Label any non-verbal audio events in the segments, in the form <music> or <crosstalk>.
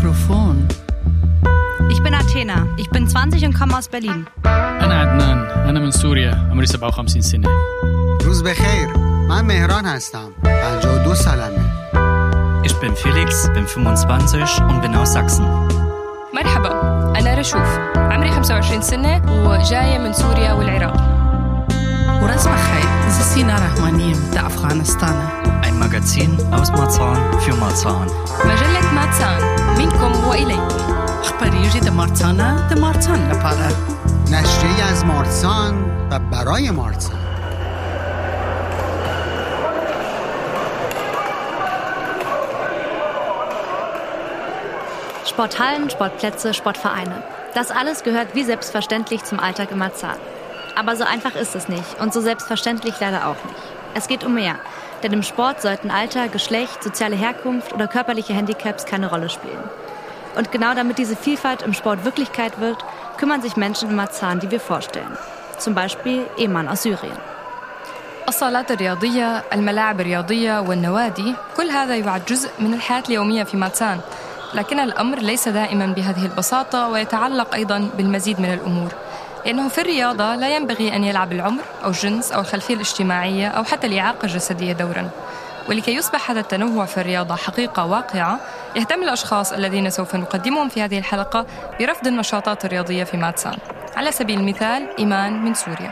Mikrofon. Ich bin Athena. Ich bin 20 und komme aus Berlin. أنا عدنان أنا من سوريا عمري 57 سنة روز بخیر من مهران هستم 52 سالمه Ich bin Felix, bin 25 und bin aus Sachsen. مرحبا أنا رشوف عمري 25 سنة وجاية من سوريا والعراق ورزمة خير زسينا رحمانيم دا أفغانستان Ein Magazin aus Marzahn für Marzahn. مجلة ماتسان منكم وإليكم أخباريجي دا مارتانا دا مارتان لپاره نشریه از مارسان و برای مارسان Sporthallen, Sportplätze, Sportvereine. Das alles gehört wie selbstverständlich zum Alltag im Marzahn. Aber so einfach ist es nicht und so selbstverständlich leider auch nicht. Es geht um mehr. Denn im Sport sollten Alter, Geschlecht, soziale Herkunft oder körperliche Handicaps keine Rolle spielen. Und genau damit diese Vielfalt im Sport Wirklichkeit wird, kümmern sich Menschen im Marzahn, die wir vorstellen. Zum Beispiel Eman aus Syrien. الصالات الرياضية، الملاعب الرياضية والنوادي كل هذا يعد جزء من الحياة اليومية في ماتسان لكن الأمر ليس دائما بهذه البساطة ويتعلق أيضا بالمزيد من الأمور لأنه في الرياضة لا ينبغي أن يلعب العمر أو الجنس أو الخلفية الاجتماعية أو حتى الإعاقة الجسدية دورا. ولكي يصبح هذا التنوع في الرياضة حقيقة واقعة يهتم الأشخاص الذين سوف نقدمهم في هذه الحلقة برفض النشاطات الرياضية في ماتسان على سبيل المثال إيمان من سوريا.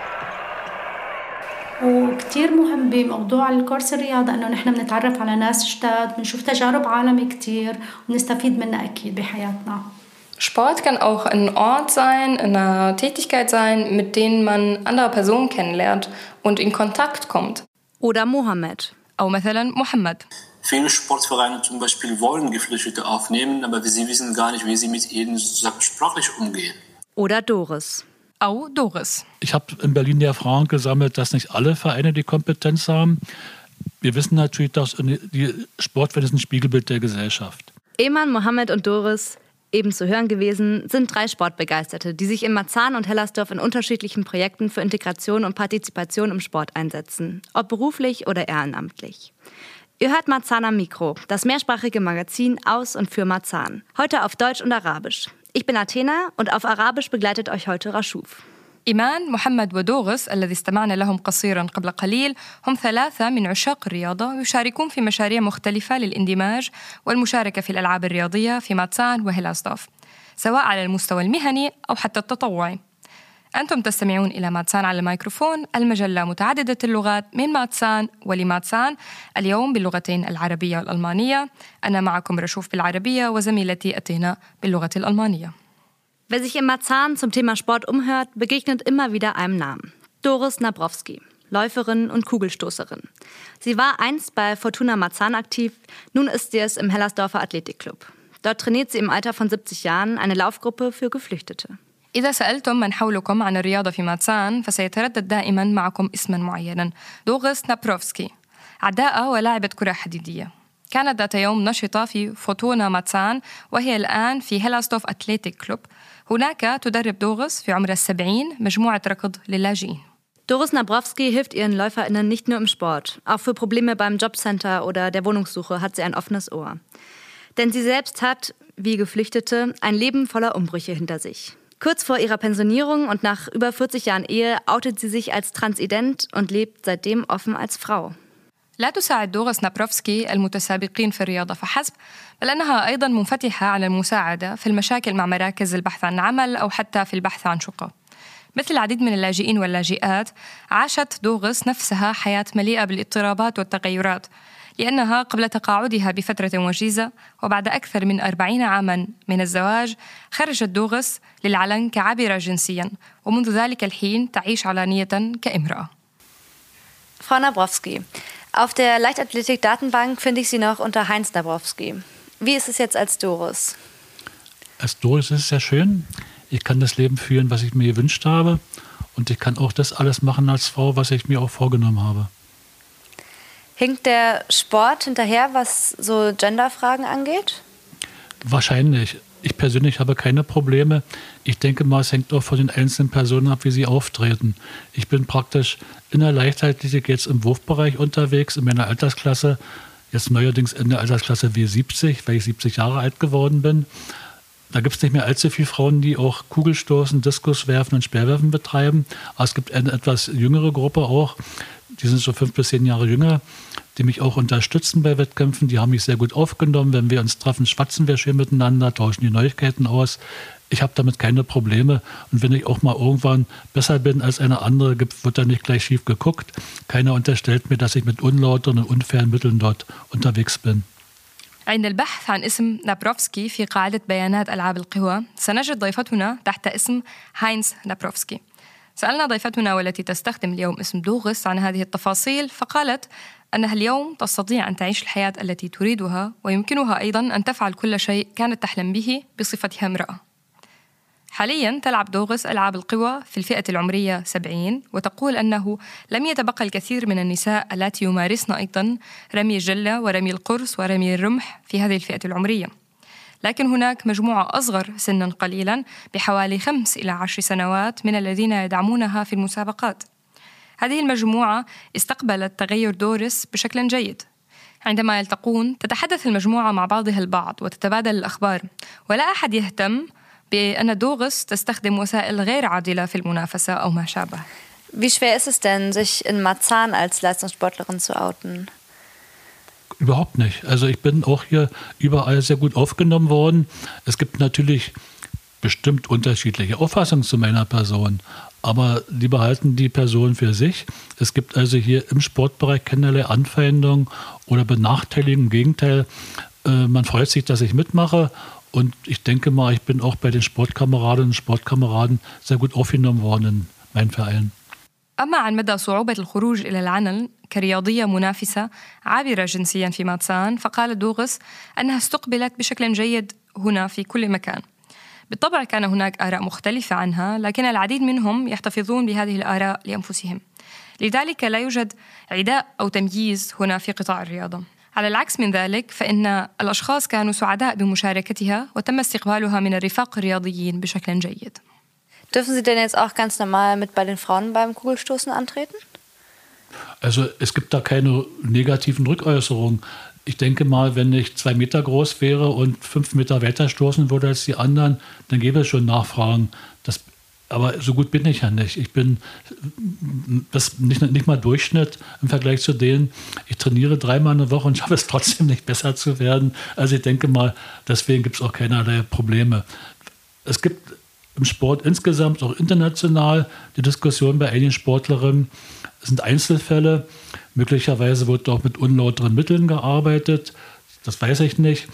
وكتير مهم بموضوع الكورس الرياضة إنه نحن بنتعرف على ناس جداد بنشوف تجارب عالم كتير ونستفيد منها أكيد بحياتنا. Sport kann auch ein Ort sein, eine Tätigkeit sein, mit denen man andere Personen kennenlernt und in Kontakt kommt. Oder Mohammed. أو مثلا محمد Viele Sportvereine zum Beispiel wollen Geflüchtete aufnehmen, aber sie wissen gar nicht, wie sie mit ihnen sozusagen sprachlich umgehen. Oder Doris. أو دوغس Ich habe in Berlin die Erfahrung gesammelt, dass nicht alle Vereine die Kompetenz haben. Wir wissen natürlich, dass die Sportwelt ist ein Spiegelbild der Gesellschaft. Eman, Mohammed und Doris, eben zu hören gewesen, sind drei Sportbegeisterte, die sich in Marzahn und Hellersdorf in unterschiedlichen Projekten für Integration und Partizipation im Sport einsetzen, ob beruflich oder ehrenamtlich. Ihr hört Marzahn am Mikro, das mehrsprachige Magazin aus und für Marzahn. Heute auf Deutsch und Arabisch. Ich bin Athena und auf Arabisch begleitet euch heute Rashuf. إيمان محمد ودوغس الذي استمعنا لهم قصيرا قبل قليل هم ثلاثة من عشاق الرياضة يشاركون في مشاريع مختلفة للاندماج والمشاركة في الألعاب الرياضية في ماتسان وهيلاسدوف سواء على المستوى المهني أو حتى التطوعي. أنتم تستمعون إلى ماتسان على الميكروفون المجلة متعددة اللغات من ماتسان ولماتسان. اليوم باللغتين العربية والألمانية. أنا معكم رشوف بالعربية وزميلتي أتينا باللغة الألمانية. Wer sich im Marzahn zum Thema Sport umhört, begegnet immer wieder einem Namen. Doris Nabrowski, Läuferin und Kugelstoßerin. Sie war einst bei Fortuna Marzahn aktiv, nun ist sie es im Hellersdorfer Athletikclub. Dort trainiert sie im Alter von 70 Jahren eine Laufgruppe für Geflüchtete. إذا سألتم من حولكم عن الرياضة في ماتسان فسيتردد دائما معكم اسما معينا دوغس نابروفسكي عداءة ولاعبة كرة حديدية كانت ذات يوم نشطة في فوتونا ماتسان وهي الآن في هيلاستوف أتليتيك كلوب هناك تدرب دوغس في عمر السبعين مجموعة ركض للاجئين Doris Nabrowski hilft ihren LäuferInnen nicht nur im Sport. Auch für Probleme beim Jobcenter oder der Wohnungssuche hat sie ein offenes Ohr. Denn sie selbst hat, wie Geflüchtete, ein Leben voller Umbrüche hinter sich. Kurz vor ihrer Pensionierung und nach über 40 Jahren Ehe outet sie sich als transident und lebt seitdem offen als Frau. لا تساعد دوغس نابروفسكي المتسابقين في الرياضة فحسب بل أنها أيضا منفتحة على المساعدة في المشاكل مع مراكز البحث عن عمل أو حتى في البحث عن شقة. مثل العديد من اللاجئين واللاجئات عاشت دوغس نفسها حياة مليئة بالاضطرابات والتغيرات لأنها قبل تقاعدها بفترة وجيزة وبعد أكثر من أربعين عاما من الزواج خرجت دوغس للعلن كعابرة جنسيا ومنذ ذلك الحين تعيش علانية كامرأة. Nabrowski, auf der Leichtathletik-Datenbank finde ich Sie noch unter Heinz Nabrowski. Wie ist es jetzt als Doris? Als Doris ist es sehr schön. Ich kann das Leben führen, was ich mir gewünscht habe. Und ich kann auch das alles machen als Frau, was ich mir auch vorgenommen habe. Hinkt der Sport hinterher, was so Genderfragen angeht? Wahrscheinlich. Ich persönlich habe keine Probleme. Ich denke mal, es hängt auch von den einzelnen Personen ab, wie sie auftreten. Ich bin praktisch in der Leichtathletik jetzt im Wurfbereich unterwegs, in meiner Altersklasse. jetzt neuerdings in der Altersklasse W70, weil ich 70 Jahre alt geworden bin. Da gibt es nicht mehr allzu viele Frauen, die auch Kugelstoßen, Diskuswerfen und Speerwerfen betreiben. Aber es gibt eine etwas jüngere Gruppe auch, die sind so fünf bis zehn Jahre jünger, die mich auch unterstützen bei Wettkämpfen. Die haben mich sehr gut aufgenommen. Wenn wir uns treffen, schwatzen wir schön miteinander, tauschen die Neuigkeiten aus. Ich habe damit keine Probleme. Und wenn ich auch mal irgendwann besser bin als eine andere, wird da nicht gleich schief geguckt. Keiner unterstellt mir, dass ich mit unlauteren und unfairen Mitteln dort unterwegs bin. عند البحث عن اسم نابروفسكي في قاعدة بيانات ألعاب القوى سنجد ضيفتنا تحت اسم هاينز نابروفسكي سألنا ضيفتنا والتي تستخدم اليوم اسم دوغس عن هذه التفاصيل فقالت أنها اليوم تستطيع أن تعيش الحياة التي تريدها ويمكنها أيضا أن تفعل كل شيء كانت تحلم به بصفتها امرأة. حاليا تلعب دوغس ألعاب القوى في الفئة العمرية 70 وتقول أنه لم يتبقى الكثير من النساء اللاتي يمارسن أيضا رمي الجلة ورمي القرص ورمي الرمح في هذه الفئة العمرية. لكن هناك مجموعة أصغر سنا قليلا بحوالي خمس إلى عشر سنوات من الذين يدعمونها في المسابقات. هذه المجموعة استقبلت تغير دورس بشكل جيد عندما يلتقون تتحدث المجموعة مع بعضها البعض وتتبادل الأخبار ولا أحد يهتم بأن دوغس تستخدم وسائل غير عادلة في المنافسة أو ما شابه Wie schwer ist es denn, sich in Marzahn als Leistungssportlerin zu outen? Überhaupt nicht. Also ich bin auch hier überall sehr gut aufgenommen worden. Es gibt natürlich bestimmt unterschiedliche Auffassungen zu meiner Person, aber die behalten die Person für sich. Es gibt also hier im Sportbereich keinerlei Anfeindung oder Benachteiligung. Im Gegenteil, äh, man freut sich, dass ich mitmache und ich denke mal, ich bin auch bei den Sportkameradinnen und Sportkameraden sehr gut aufgenommen worden in meinem Verein. أما عن مدى صعوبة الخروج إلى العلن كرياضية منافسة عابرة جنسيا في ماتسان فقال دوغس أنها استقبلت بشكل جيد هنا في كل مكان بالطبع كان هناك آراء مختلفة عنها لكن العديد منهم يحتفظون بهذه الآراء لأنفسهم لذلك لا يوجد عداء أو تمييز هنا في قطاع الرياضة على العكس من ذلك فإن الأشخاص كانوا سعداء بمشاركتها وتم استقبالها من الرفاق الرياضيين بشكل جيد Dürfen Sie denn jetzt auch ganz normal mit bei den Frauen beim Kugelstoßen antreten? Also es gibt da keine negativen Rückäußerungen. Ich denke mal, wenn ich zwei Meter groß wäre und fünf Meter weiter stoßen würde als die anderen, dann gäbe es schon Nachfragen. Das, aber so gut bin ich ja nicht. Ich bin das nicht, nicht mal Durchschnitt im Vergleich zu denen. Ich trainiere dreimal eine Woche und schaffe es trotzdem nicht besser zu werden. Also ich denke mal, deswegen gibt es auch keinerlei Probleme. Es gibt im Sport insgesamt, auch international, die Diskussion bei einigen Sportlerinnen. Es sind Einzelfälle. Möglicherweise wird auch mit unlauteren Mitteln gearbeitet. Das weiß ich nicht.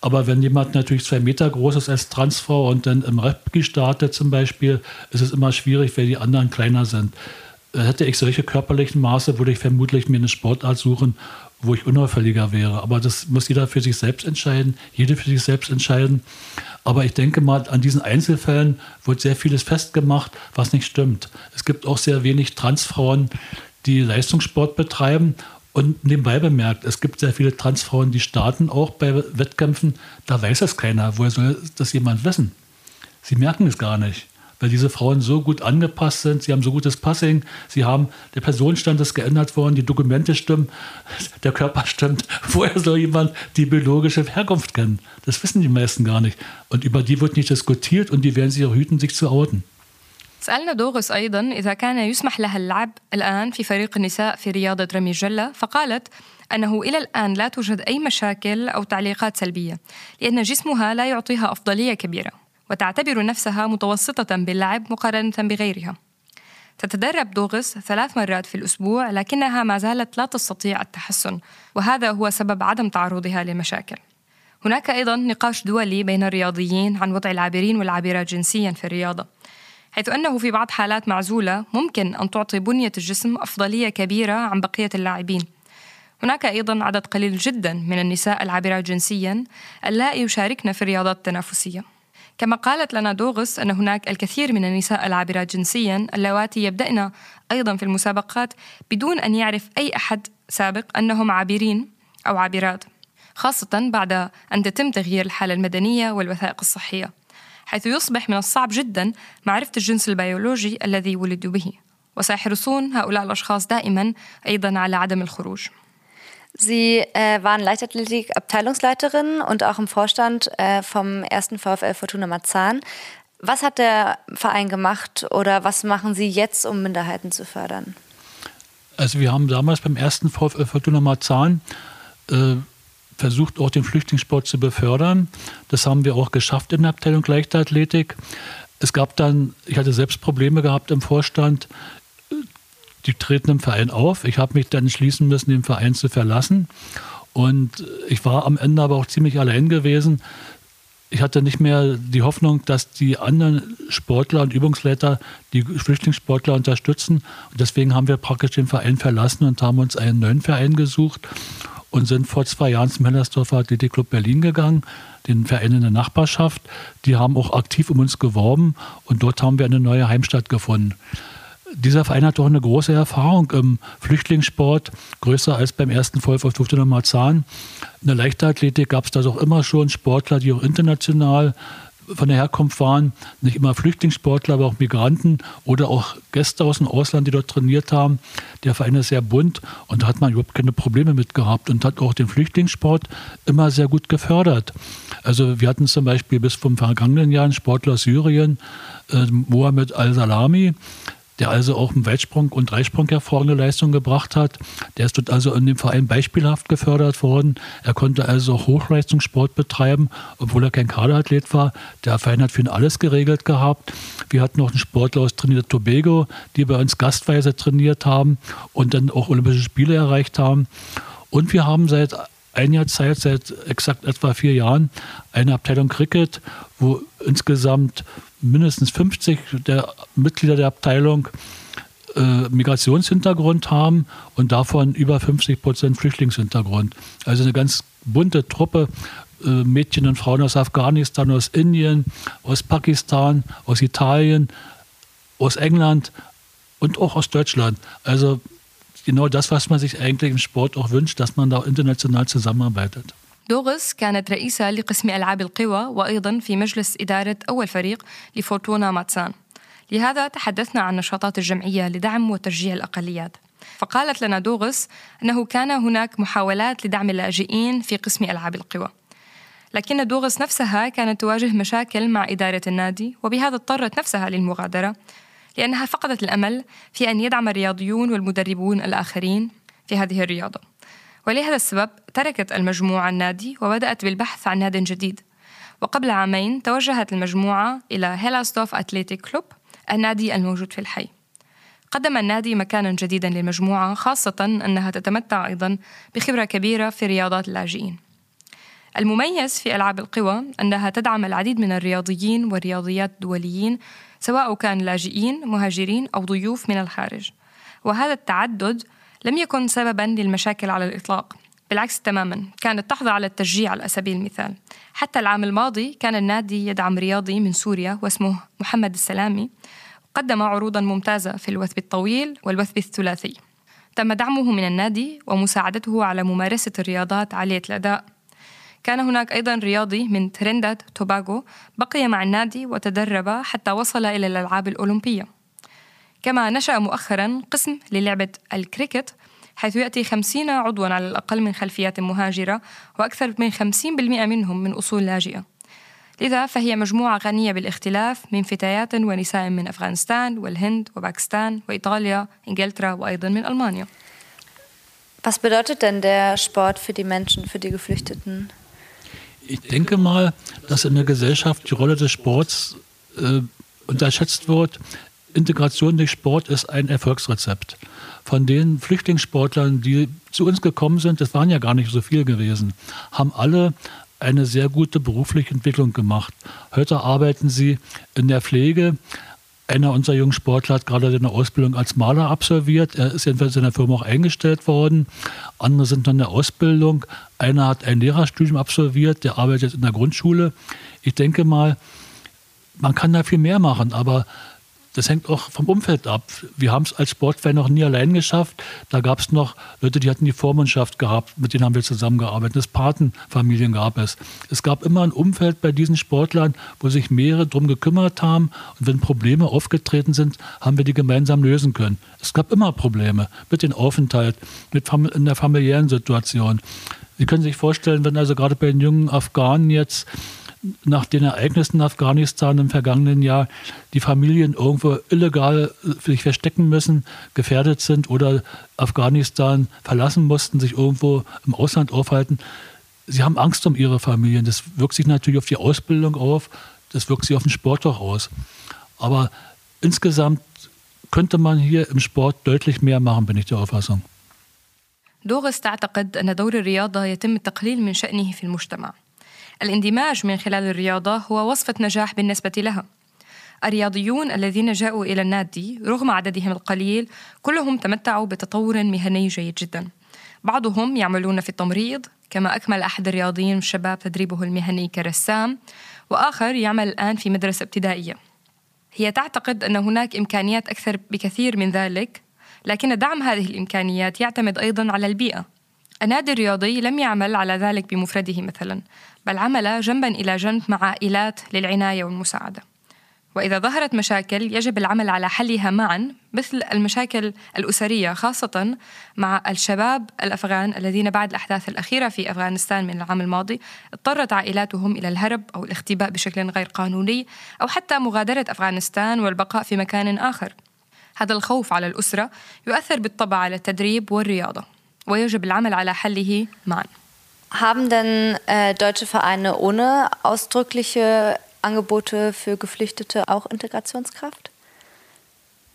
Aber wenn jemand natürlich zwei Meter groß ist als Transfrau und dann im Rugby startet zum Beispiel, ist es immer schwierig, weil die anderen kleiner sind. Äh, hätte ich solche körperlichen Maße, würde ich vermutlich mir eine Sportart suchen, wo ich unauffälliger wäre. Aber das muss jeder für sich selbst entscheiden, jede für sich selbst entscheiden. Aber ich denke mal, an diesen Einzelfällen wird sehr vieles festgemacht, was nicht stimmt. Es gibt auch sehr wenig Transfrauen, die Leistungssport betreiben. Und nebenbei bemerkt, es gibt sehr viele Transfrauen, die starten auch bei Wettkämpfen. Da weiß es keiner. Woher soll das jemand wissen? Sie merken es gar nicht weil diese Frauen so gut angepasst sind, sie haben so gutes Passing, sie haben, der Personenstand ist geändert worden, die Dokumente stimmen, <laughs> der Körper stimmt. Woher soll jemand die biologische Herkunft kennen? Das wissen die meisten gar nicht. Und über die wird nicht diskutiert und die werden sich auch hüten, sich zu outen. سألنا دوغس أيضا إذا كان يسمح لها اللعب الآن في فريق النساء في رياضة رمي الجلة فقالت أنه إلى الآن لا توجد أي مشاكل أو تعليقات سلبية لأن جسمها لا يعطيها أفضلية كبيرة وتعتبر نفسها متوسطة باللعب مقارنة بغيرها. تتدرب دوغس ثلاث مرات في الأسبوع لكنها ما زالت لا تستطيع التحسن وهذا هو سبب عدم تعرضها لمشاكل. هناك أيضا نقاش دولي بين الرياضيين عن وضع العابرين والعابرات جنسيا في الرياضة حيث أنه في بعض حالات معزولة ممكن أن تعطي بنية الجسم أفضلية كبيرة عن بقية اللاعبين. هناك أيضا عدد قليل جدا من النساء العابرات جنسيا اللائي يشاركن في الرياضات التنافسية كما قالت لنا دوغس أن هناك الكثير من النساء العابرات جنسيا اللواتي يبدأن أيضا في المسابقات بدون أن يعرف أي أحد سابق أنهم عابرين أو عابرات خاصة بعد أن تتم تغيير الحالة المدنية والوثائق الصحية. حيث يصبح من الصعب جدا معرفة الجنس البيولوجي الذي ولدوا به وسيحرصون هؤلاء الأشخاص دائما أيضا على عدم الخروج Sie äh, waren Leichtathletik-Abteilungsleiterin und auch im Vorstand äh, vom ersten VfL Fortuna Marzahn. Was hat der Verein gemacht oder was machen Sie jetzt, um Minderheiten zu fördern? Also wir haben damals beim ersten VfL Fortuna Marzahn äh, versucht, auch den Flüchtlingssport zu befördern. Das haben wir auch geschafft in der Abteilung Leichtathletik. Es gab dann, ich hatte selbst Probleme gehabt im Vorstand, die treten im Verein auf. Ich habe mich dann entschließen müssen, den Verein zu verlassen. Und ich war am Ende aber auch ziemlich allein gewesen. Ich hatte nicht mehr die Hoffnung, dass die anderen Sportler und Übungsleiter die Flüchtlingssportler unterstützen. Und deswegen haben wir praktisch den Verein verlassen und haben uns einen neuen Verein gesucht und sind vor zwei Jahren zum Hellersdorfer Athletikclub Berlin gegangen, den Verein in der Nachbarschaft. Die haben auch aktiv um uns geworben und dort haben wir eine neue Heimstatt gefunden dieser Verein hat doch eine große Erfahrung im Flüchtlingssport, größer als beim ersten VfL Fortuna Marzahn. In der Leichtathletik gab es da doch immer schon Sportler, die auch international von der Herkunft waren, nicht immer Flüchtlingssportler, aber auch Migranten oder auch Gäste aus dem Ausland, die dort trainiert haben. Der Verein ist sehr bunt und da hat man überhaupt keine Probleme mit gehabt und hat auch den Flüchtlingssport immer sehr gut gefördert. Also wir hatten zum Beispiel bis vom vergangenen Jahr einen Sportler aus Syrien, äh, Mohamed Al-Salami, der also auch im Weitsprung und Dreisprung hervorragende Leistung gebracht hat. Der ist dort also in dem Verein beispielhaft gefördert worden. Er konnte also Hochleistungssport betreiben, obwohl er kein Kaderathlet war. Der Verein hat für ihn alles geregelt gehabt. Wir hatten noch einen Sportler aus Trinidad Tobago, die bei uns gastweise trainiert haben und dann auch Olympische Spiele erreicht haben. Und wir haben seit einiger Zeit, seit exakt etwa vier Jahren, eine Abteilung Cricket, wo insgesamt mindestens 50 der Mitglieder der Abteilung äh, Migrationshintergrund haben und davon über 50 Prozent Flüchtlingshintergrund. Also eine ganz bunte Truppe, äh, Mädchen und Frauen aus Afghanistan, aus Indien, aus Pakistan, aus Italien, aus England und auch aus Deutschland. Also genau das, was man sich eigentlich im Sport auch wünscht, dass man da international zusammenarbeitet. دوغس كانت رئيسة لقسم ألعاب القوى وأيضا في مجلس إدارة أول فريق لفورتونا ماتسان. لهذا تحدثنا عن نشاطات الجمعية لدعم وتشجيع الأقليات. فقالت لنا دوغس أنه كان هناك محاولات لدعم اللاجئين في قسم ألعاب القوى. لكن دوغس نفسها كانت تواجه مشاكل مع إدارة النادي وبهذا اضطرت نفسها للمغادرة لأنها فقدت الأمل في أن يدعم الرياضيون والمدربون الآخرين في هذه الرياضة. ولهذا السبب تركت المجموعة النادي وبدأت بالبحث عن ناد جديد. وقبل عامين توجهت المجموعة إلى هيلاستوف أتليتيك كلوب النادي الموجود في الحي. قدم النادي مكانا جديدا للمجموعة خاصة أنها تتمتع أيضا بخبرة كبيرة في رياضات اللاجئين. المميز في ألعاب القوى أنها تدعم العديد من الرياضيين والرياضيات الدوليين سواء كان لاجئين مهاجرين أو ضيوف من الخارج. وهذا التعدد لم يكن سببا للمشاكل على الإطلاق. بالعكس تماما كانت تحظى على التشجيع على سبيل المثال. حتى العام الماضي كان النادي يدعم رياضي من سوريا واسمه محمد السلامي. قدم عروضا ممتازة في الوثب الطويل والوثب الثلاثي. تم دعمه من النادي ومساعدته على ممارسة الرياضات عالية الأداء. كان هناك أيضا رياضي من ترينداد توباغو بقي مع النادي وتدرب حتى وصل إلى الألعاب الأولمبية. كما نشأ مؤخرا قسم للعبة الكريكت حيث يأتي 50 عضوا على الأقل من خلفيات مهاجرة وأكثر من 50% منهم من أصول لاجئة لذا فهي مجموعة غنية بالاختلاف من فتيات ونساء من أفغانستان والهند وباكستان وإيطاليا إنجلترا وأيضا من ألمانيا Was bedeutet denn der Sport für die Menschen, für die Geflüchteten? Ich denke mal, dass in der Gesellschaft die Rolle des Sports äh, unterschätzt wird. Integration durch Sport ist ein Erfolgsrezept. Von den Flüchtlingssportlern, die zu uns gekommen sind, das waren ja gar nicht so viel gewesen, haben alle eine sehr gute berufliche Entwicklung gemacht. Heute arbeiten sie in der Pflege. Einer unserer jungen Sportler hat gerade eine Ausbildung als Maler absolviert. Er ist jedenfalls in der Firma auch eingestellt worden. Andere sind noch in der Ausbildung. Einer hat ein Lehrerstudium absolviert, der arbeitet in der Grundschule. Ich denke mal, man kann da viel mehr machen, aber das hängt auch vom Umfeld ab. Wir haben es als Sportverein noch nie allein geschafft. Da gab es noch Leute, die hatten die Vormundschaft gehabt, mit denen haben wir zusammengearbeitet. Das Patenfamilien gab es. Es gab immer ein Umfeld bei diesen Sportlern, wo sich mehrere darum gekümmert haben. Und wenn Probleme aufgetreten sind, haben wir die gemeinsam lösen können. Es gab immer Probleme mit dem Aufenthalt, mit in der familiären Situation. Sie können sich vorstellen, wenn also gerade bei den jungen Afghanen jetzt nach den Ereignissen in Afghanistan im vergangenen Jahr die Familien irgendwo illegal sich verstecken müssen, gefährdet sind oder Afghanistan verlassen mussten, sich irgendwo im Ausland aufhalten. Sie haben Angst um ihre Familien. Das wirkt sich natürlich auf die Ausbildung auf, das wirkt sich auf den Sport auch aus. Aber insgesamt könnte man hier im Sport deutlich mehr machen, bin ich der Auffassung. دوغس تعتقد أن دور الرياضة يتم التقليل من شأنه في المجتمع الاندماج من خلال الرياضة هو وصفة نجاح بالنسبة لها. الرياضيون الذين جاءوا إلى النادي رغم عددهم القليل كلهم تمتعوا بتطور مهني جيد جدا. بعضهم يعملون في التمريض كما أكمل أحد الرياضيين الشباب تدريبه المهني كرسام وآخر يعمل الآن في مدرسة ابتدائية. هي تعتقد أن هناك إمكانيات أكثر بكثير من ذلك لكن دعم هذه الإمكانيات يعتمد أيضا على البيئة النادي الرياضي لم يعمل على ذلك بمفرده مثلا بل عمل جنبا إلى جنب مع عائلات للعناية والمساعدة. وإذا ظهرت مشاكل يجب العمل على حلها معا مثل المشاكل الأسرية خاصة مع الشباب الأفغان الذين بعد الأحداث الأخيرة في أفغانستان من العام الماضي اضطرت عائلاتهم إلى الهرب أو الاختباء بشكل غير قانوني أو حتى مغادرة أفغانستان والبقاء في مكان آخر. هذا الخوف على الأسرة يؤثر بالطبع على التدريب والرياضة ويجب العمل على حله معا. Haben denn äh, deutsche Vereine ohne ausdrückliche Angebote für Geflüchtete auch Integrationskraft?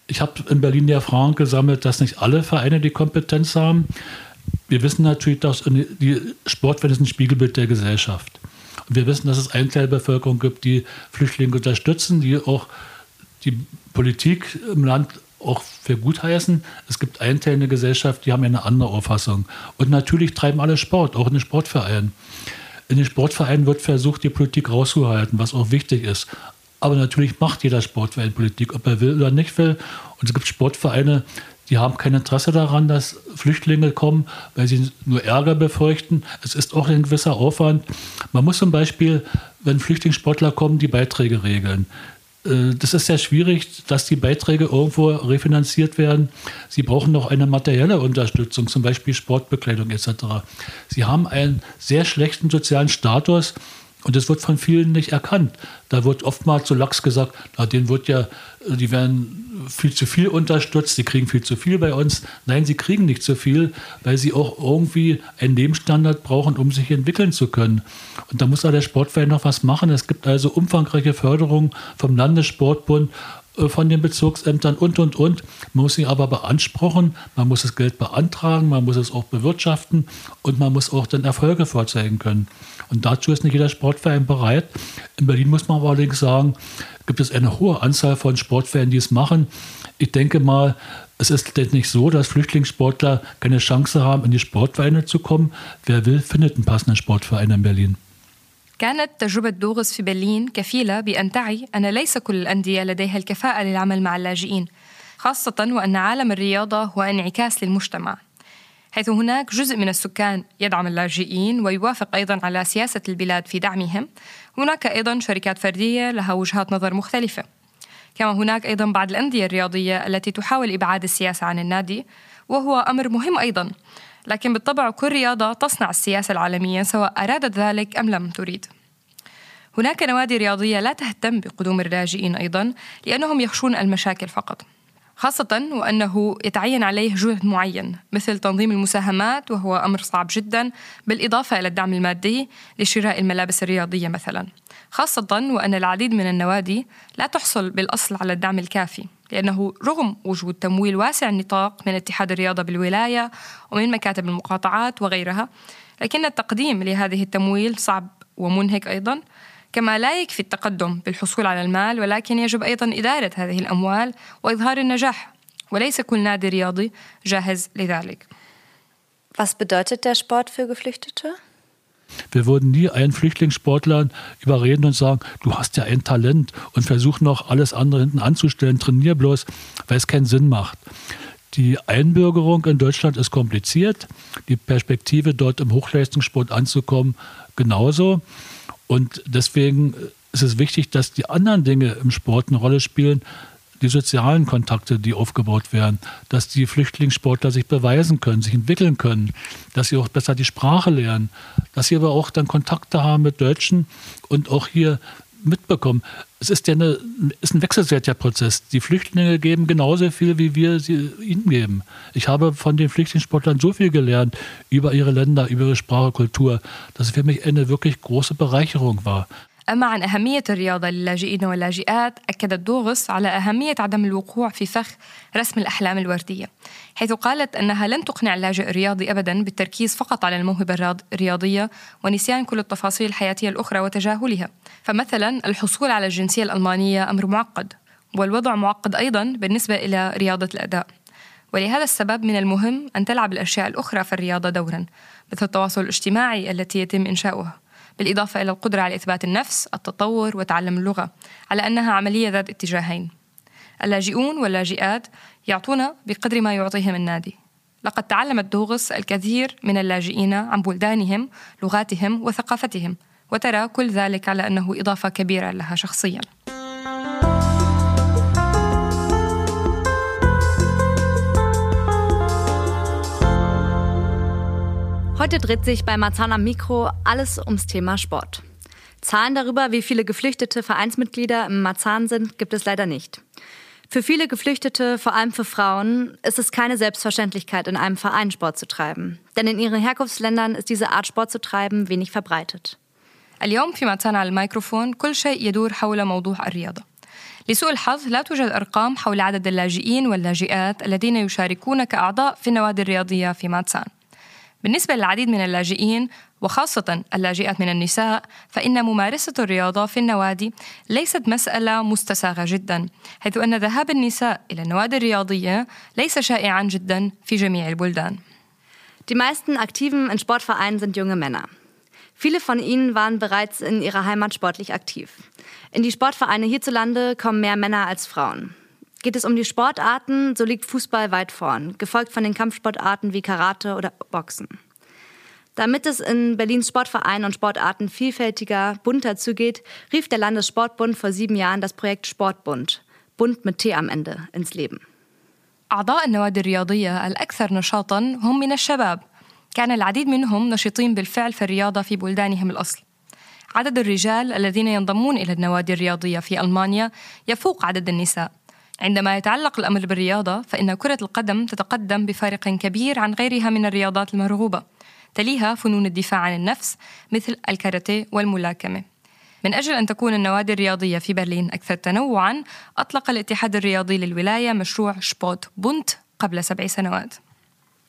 Ich habe in Berlin die Erfahrung gesammelt, dass nicht alle Vereine die Kompetenz haben. Wir wissen natürlich, dass die Sportwelt ist ein Spiegelbild der Gesellschaft. Und wir wissen, dass es einen Teil der Bevölkerung gibt, die Flüchtlinge unterstützen, die auch die Politik im Land auch für gut heißen. Es gibt einen Teil in der Gesellschaft, die haben ja eine andere Auffassung. Und natürlich treiben alle Sport, auch in den Sportvereinen. In den Sportvereinen wird versucht, die Politik rauszuhalten, was auch wichtig ist. Aber natürlich macht jeder Sportverein Politik, ob er will oder nicht will. Und es gibt Sportvereine, die haben kein Interesse daran, dass Flüchtlinge kommen, weil sie nur Ärger befürchten. Es ist auch ein gewisser Aufwand. Man muss zum Beispiel, wenn Flüchtlingssportler kommen, die Beiträge regeln. Äh, das ist sehr schwierig, dass die Beiträge irgendwo refinanziert werden. Sie brauchen noch eine materielle Unterstützung, zum Beispiel Sportbekleidung etc. Sie haben einen sehr schlechten sozialen Status und das wird von vielen nicht erkannt. Da wird oftmals so lax gesagt, na, denen wird ja, die werden viel zu viel unterstützt, die kriegen viel zu viel bei uns. Nein, sie kriegen nicht zu viel, weil sie auch irgendwie einen Lebensstandard brauchen, um sich entwickeln zu können. Und da muss auch der Sportverein noch was machen. Es gibt also umfangreiche Förderungen vom Landessportbund von den Bezirksämtern und, und, und. Man muss sie aber beanspruchen, man muss das Geld beantragen, man muss es auch bewirtschaften und man muss auch dann Erfolge vorzeigen können. Und dazu ist nicht jeder Sportverein bereit. In Berlin muss man allerdings sagen, gibt es eine hohe Anzahl von Sportvereinen, die es machen. Ich denke mal, es ist nicht so, dass Flüchtlingssportler keine Chance haben, in die Sportvereine zu kommen. Wer will, findet einen passenden Sportverein in Berlin. كانت تجربة دوغس في برلين كفيلة بأن تعي أن ليس كل الأندية لديها الكفاءة للعمل مع اللاجئين خاصة وأن عالم الرياضة هو انعكاس للمجتمع. حيث هناك جزء من السكان يدعم اللاجئين ويوافق أيضا على سياسة البلاد في دعمهم. هناك أيضا شركات فردية لها وجهات نظر مختلفة. كما هناك أيضا بعض الأندية الرياضية التي تحاول إبعاد السياسة عن النادي وهو أمر مهم أيضا. لكن بالطبع كل رياضة تصنع السياسة العالمية سواء أرادت ذلك أم لم تريد. هناك نوادي رياضية لا تهتم بقدوم اللاجئين أيضا لأنهم يخشون المشاكل فقط خاصة وأنه يتعين عليه جهد معين مثل تنظيم المساهمات وهو أمر صعب جدا بالإضافة إلى الدعم المادي لشراء الملابس الرياضية مثلا خاصة وأن العديد من النوادي لا تحصل بالأصل على الدعم الكافي. لأنه رغم وجود تمويل واسع النطاق من اتحاد الرياضة بالولاية ومن مكاتب المقاطعات وغيرها لكن التقديم لهذه التمويل صعب ومنهك أيضا كما لا يكفي التقدم بالحصول على المال ولكن يجب أيضا إدارة هذه الأموال وإظهار النجاح وليس كل نادي رياضي جاهز لذلك Was bedeutet der Sport für Geflüchtete? Wir würden nie einen Flüchtlingssportler überreden und sagen, du hast ja ein Talent und versuch noch alles andere hinten anzustellen, trainier bloß, weil es keinen Sinn macht. Die Einbürgerung in Deutschland ist kompliziert. Die Perspektive, dort im Hochleistungssport anzukommen, genauso. Und deswegen ist es wichtig, dass die anderen Dinge im Sport eine Rolle spielen, die sozialen Kontakte, die aufgebaut werden, dass die Flüchtlingssportler sich beweisen können, sich entwickeln können, dass sie auch besser die Sprache lernen, dass sie aber auch dann Kontakte haben mit Deutschen und auch hier mitbekommen. Es ist ja eine, ist ein wechselseitiger Prozess. Die Flüchtlinge geben genauso viel, wie wir sie ihnen geben. Ich habe von den Flüchtlingssportlern so viel gelernt über ihre Länder, über ihre Sprache, Kultur, dass es für mich eine wirklich große Bereicherung war. أما عن أهمية الرياضة للاجئين واللاجئات أكدت دوغس على أهمية عدم الوقوع في فخ رسم الأحلام الوردية حيث قالت أنها لن تقنع اللاجئ الرياضي أبدا بالتركيز فقط على الموهبة الرياضية ونسيان كل التفاصيل الحياتية الأخرى وتجاهلها. فمثلا الحصول على الجنسية الألمانية أمر معقد والوضع معقد أيضا بالنسبة إلى رياضة الأداء. ولهذا السبب من المهم أن تلعب الأشياء الأخرى في الرياضة دورا مثل التواصل الاجتماعي التي يتم إنشاؤها. بالإضافة إلى القدرة على إثبات النفس التطور وتعلم اللغة على أنها عملية ذات اتجاهين. اللاجئون واللاجئات يعطون بقدر ما يعطيهم النادي. لقد تعلمت دوغس الكثير من اللاجئين عن بلدانهم لغاتهم وثقافتهم وترى كل ذلك على أنه إضافة كبيرة لها شخصياً. Heute dreht sich bei Marzahn am Mikro alles ums Thema Sport. Zahlen darüber, wie viele geflüchtete Vereinsmitglieder im Marzahn sind, gibt es leider nicht. Für viele Geflüchtete, vor allem für Frauen, ist es keine Selbstverständlichkeit, in einem Verein Sport zu treiben. Denn in ihren Herkunftsländern ist diese Art Sport zu treiben wenig verbreitet. اليوم في ماتانا على الميكروفون كل شيء يدور حول موضوع الرياضة. لسوء الحظ لا توجد أرقام حول عدد اللاجئين واللاجئات الذين يشاركون كأعضاء في النوادي الرياضية في ماتسان. بالنسبة للعديد من اللاجئين وخاصة اللاجئات من النساء فإن ممارسة الرياضة في النوادي ليست مسألة مستساغة جدا حيث أن ذهاب النساء إلى النوادي الرياضية ليس شائعا جدا في جميع البلدان Die meisten Aktiven in Sportvereinen sind junge Männer. Viele von ihnen waren bereits in ihrer Heimat sportlich aktiv. In die Sportvereine hierzulande kommen mehr Männer als Frauen. Geht es um die Sportarten, so liegt Fußball weit vorn, gefolgt von den Kampfsportarten wie Karate oder Boxen. Damit es in Berlins Sportvereinen und Sportarten vielfältiger, bunter zugeht, rief der Landessportbund vor sieben Jahren das Projekt Sportbund, Bund mit T am Ende, ins Leben. أعضاء النوادي الرياضية الأكثر نشاطا هم من الشباب كان العديد منهم نشيطين بالفعل في الرياضة في بلدانهم الأصل عدد الرجال الذين ينضمون إلى النوادي الرياضية في ألمانيا يفوق عدد النساء عندما يتعلق الأمر بالرياضة فإن كرة القدم تتقدم بفارق كبير عن غيرها من الرياضات المرغوبة تليها فنون الدفاع عن النفس مثل الكاراتيه والملاكمة من أجل أن تكون النوادي الرياضية في برلين أكثر تنوعاً أطلق الاتحاد الرياضي للولاية مشروع شبوت بونت قبل سبع سنوات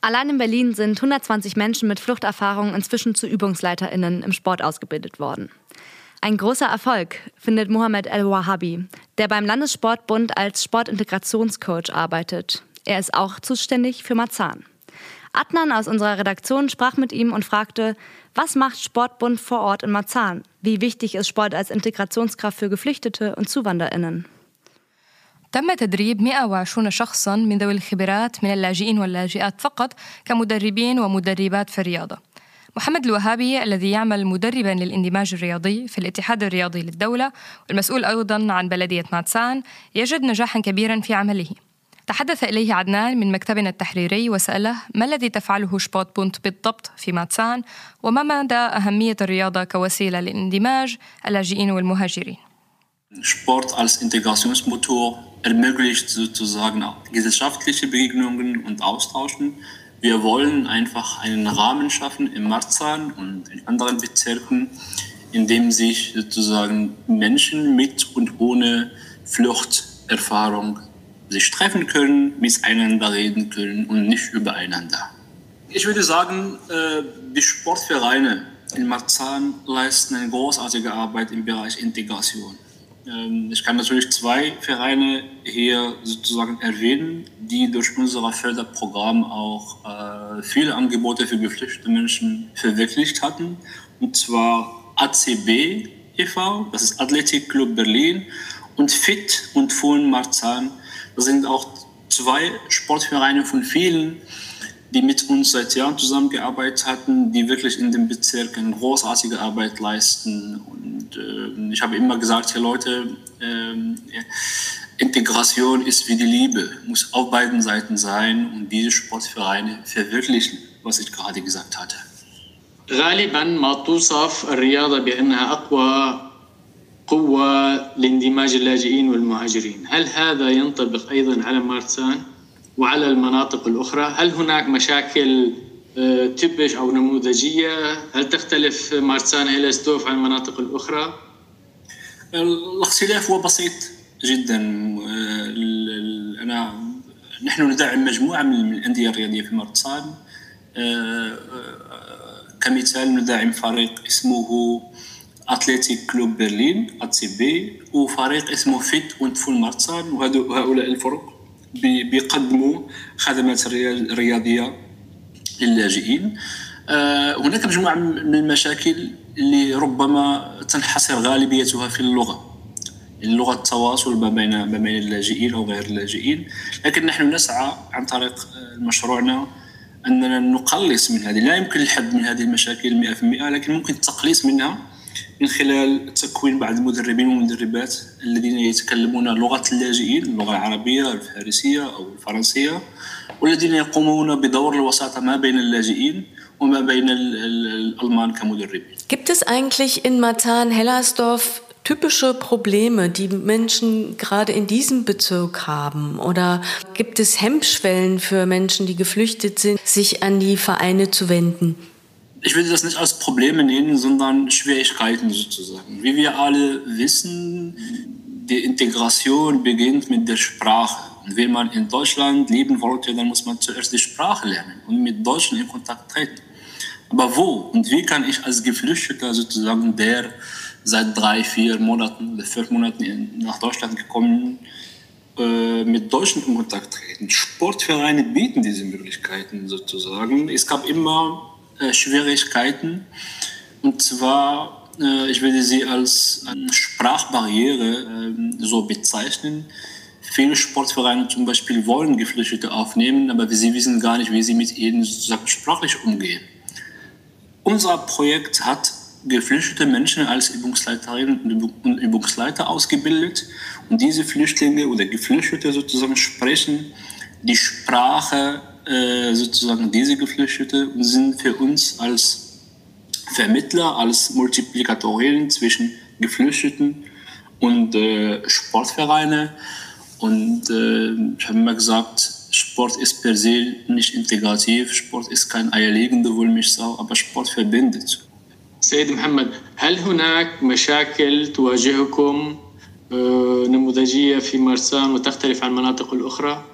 Allein in Berlin sind 120 Menschen mit Fluchterfahrung inzwischen zu ÜbungsleiterInnen im Sport ausgebildet worden. Ein großer Erfolg findet Mohamed El-Wahabi, der beim Landessportbund als Sportintegrationscoach arbeitet. Er ist auch zuständig für Marzahn. Adnan aus unserer Redaktion sprach mit ihm und fragte, was macht Sportbund vor Ort in Marzahn? Wie wichtig ist Sport als Integrationskraft für Geflüchtete und ZuwanderInnen? تم تدريب 120 شخصا من ذوي الخبرات من اللاجئين واللاجئات فقط كمدربين ومدربات في الرياضه محمد الوهابي الذي يعمل مدربا للاندماج الرياضي في الاتحاد الرياضي للدولة والمسؤول أيضا عن بلدية ماتسان يجد نجاحا كبيرا في عمله. تحدث إليه عدنان من مكتبنا التحريري وسأله ما الذي تفعله شبوت بونت بالضبط في ماتسان وما مدى أهمية الرياضة كوسيلة لاندماج اللاجئين والمهاجرين. Sport als Integrationsmotor ermöglicht sozusagen gesellschaftliche Begegnungen und Austauschen. Wir wollen einfach einen Rahmen schaffen in Marzahn und in anderen Bezirken, in dem sich sozusagen Menschen mit und ohne Fluchterfahrung sich treffen können, miteinander reden können und nicht übereinander. Ich würde sagen, äh, die Sportvereine in Marzahn leisten eine großartige Arbeit im Bereich Integration. Ähm, ich kann natürlich zwei Vereine hier sozusagen erwähnen, die durch unser Förderprogramm auch äh, viele Angebote für geflüchtete Menschen verwirklicht hatten. Und zwar ACB e.V., das ist Athletic Club Berlin, und FIT und Fohlen Marzahn. Das sind auch zwei Sportvereine von vielen, die mit uns seit Jahren zusammengearbeitet hatten, die wirklich in den Bezirken großartige Arbeit leisten. Und äh, ich habe immer gesagt, hier Leute, äh, Integration ist wie die Liebe, muss auf beiden Seiten sein und diese Sportvereine verwirklichen, was ich gerade gesagt hatte. غالبا ما توصف الرياضة بأنها أقوى قوة لاندماج اللاجئين والمهاجرين هل هذا ينطبق أيضا على مارسان وعلى المناطق الأخرى. هل هناك مشاكل تبش أو نموذجية؟ هل تختلف مارسان هيلستوف عن المناطق الأخرى؟ الاختلاف هو بسيط جدا. أنا نحن ندعم مجموعة من الأندية الرياضية في مارسان كمثال ندعم فريق اسمه أتلتيك كلوب برلين أتسي بي وفريق اسمه فيت ونتفول مارتسان وهؤلاء الفرق. بيقدموا خدمات رياضية للاجئين. هناك مجموعة من المشاكل اللي ربما تنحصر غالبيتها في اللغة. اللغة التواصل ما بين ما بين اللاجئين أو غير اللاجئين. لكن نحن نسعى عن طريق مشروعنا أننا نقلص من هذه. لا يمكن الحد من هذه المشاكل 100% لكن ممكن التقليص منها من خلال تكوين بعض المدربين والمدربات الذين يتكلمون لغة اللاجئين اللغة العربية الفارسية أو الفرنسية والذين يقومون بدور الوساطة ما بين اللاجئين وما بين الألمان كمدربين. Gibt es eigentlich in Matan-Hellersdorf typische Probleme, die Menschen gerade in diesem Bezirk haben? Oder gibt es Hemmschwellen für Menschen, die geflüchtet sind, sich an die Vereine zu wenden? Ich würde das nicht als Probleme nennen, sondern Schwierigkeiten sozusagen. Wie wir alle wissen, die Integration beginnt mit der Sprache. Und wenn man in Deutschland leben wollte, dann muss man zuerst die Sprache lernen und mit Deutschen in Kontakt treten. Aber wo und wie kann ich als Geflüchteter sozusagen, der seit drei, vier Monaten oder fünf Monaten nach Deutschland gekommen äh, mit Deutschen in Kontakt treten? Sportvereine bieten diese Möglichkeiten sozusagen. Es gab immer äh, Schwierigkeiten. Und zwar, äh, ich würde sie als Sprachbarriere äh, so bezeichnen. Viele Sportvereine zum Beispiel wollen Geflüchtete aufnehmen, aber sie wissen gar nicht, wie sie mit ihnen sprachlich umgehen. Unser Projekt hat geflüchtete Menschen als Übungsleiterinnen und Übungsleiter ausgebildet. Und diese Flüchtlinge oder Geflüchtete sozusagen sprechen die Sprache äh, sozusagen diese Geflüchtete und sind für uns als Vermittler, als Multiplikatoren zwischen Geflüchteten und äh, Sportvereine. Und äh, ich habe immer gesagt, Sport ist per se nicht integrativ, Sport ist kein eierlegende Wollmilchsau, aber Sport verbindet. سيد محمد هل هناك مشاكل تواجهكم نموذجية في مرسان وتختلف عن المناطق الأخرى؟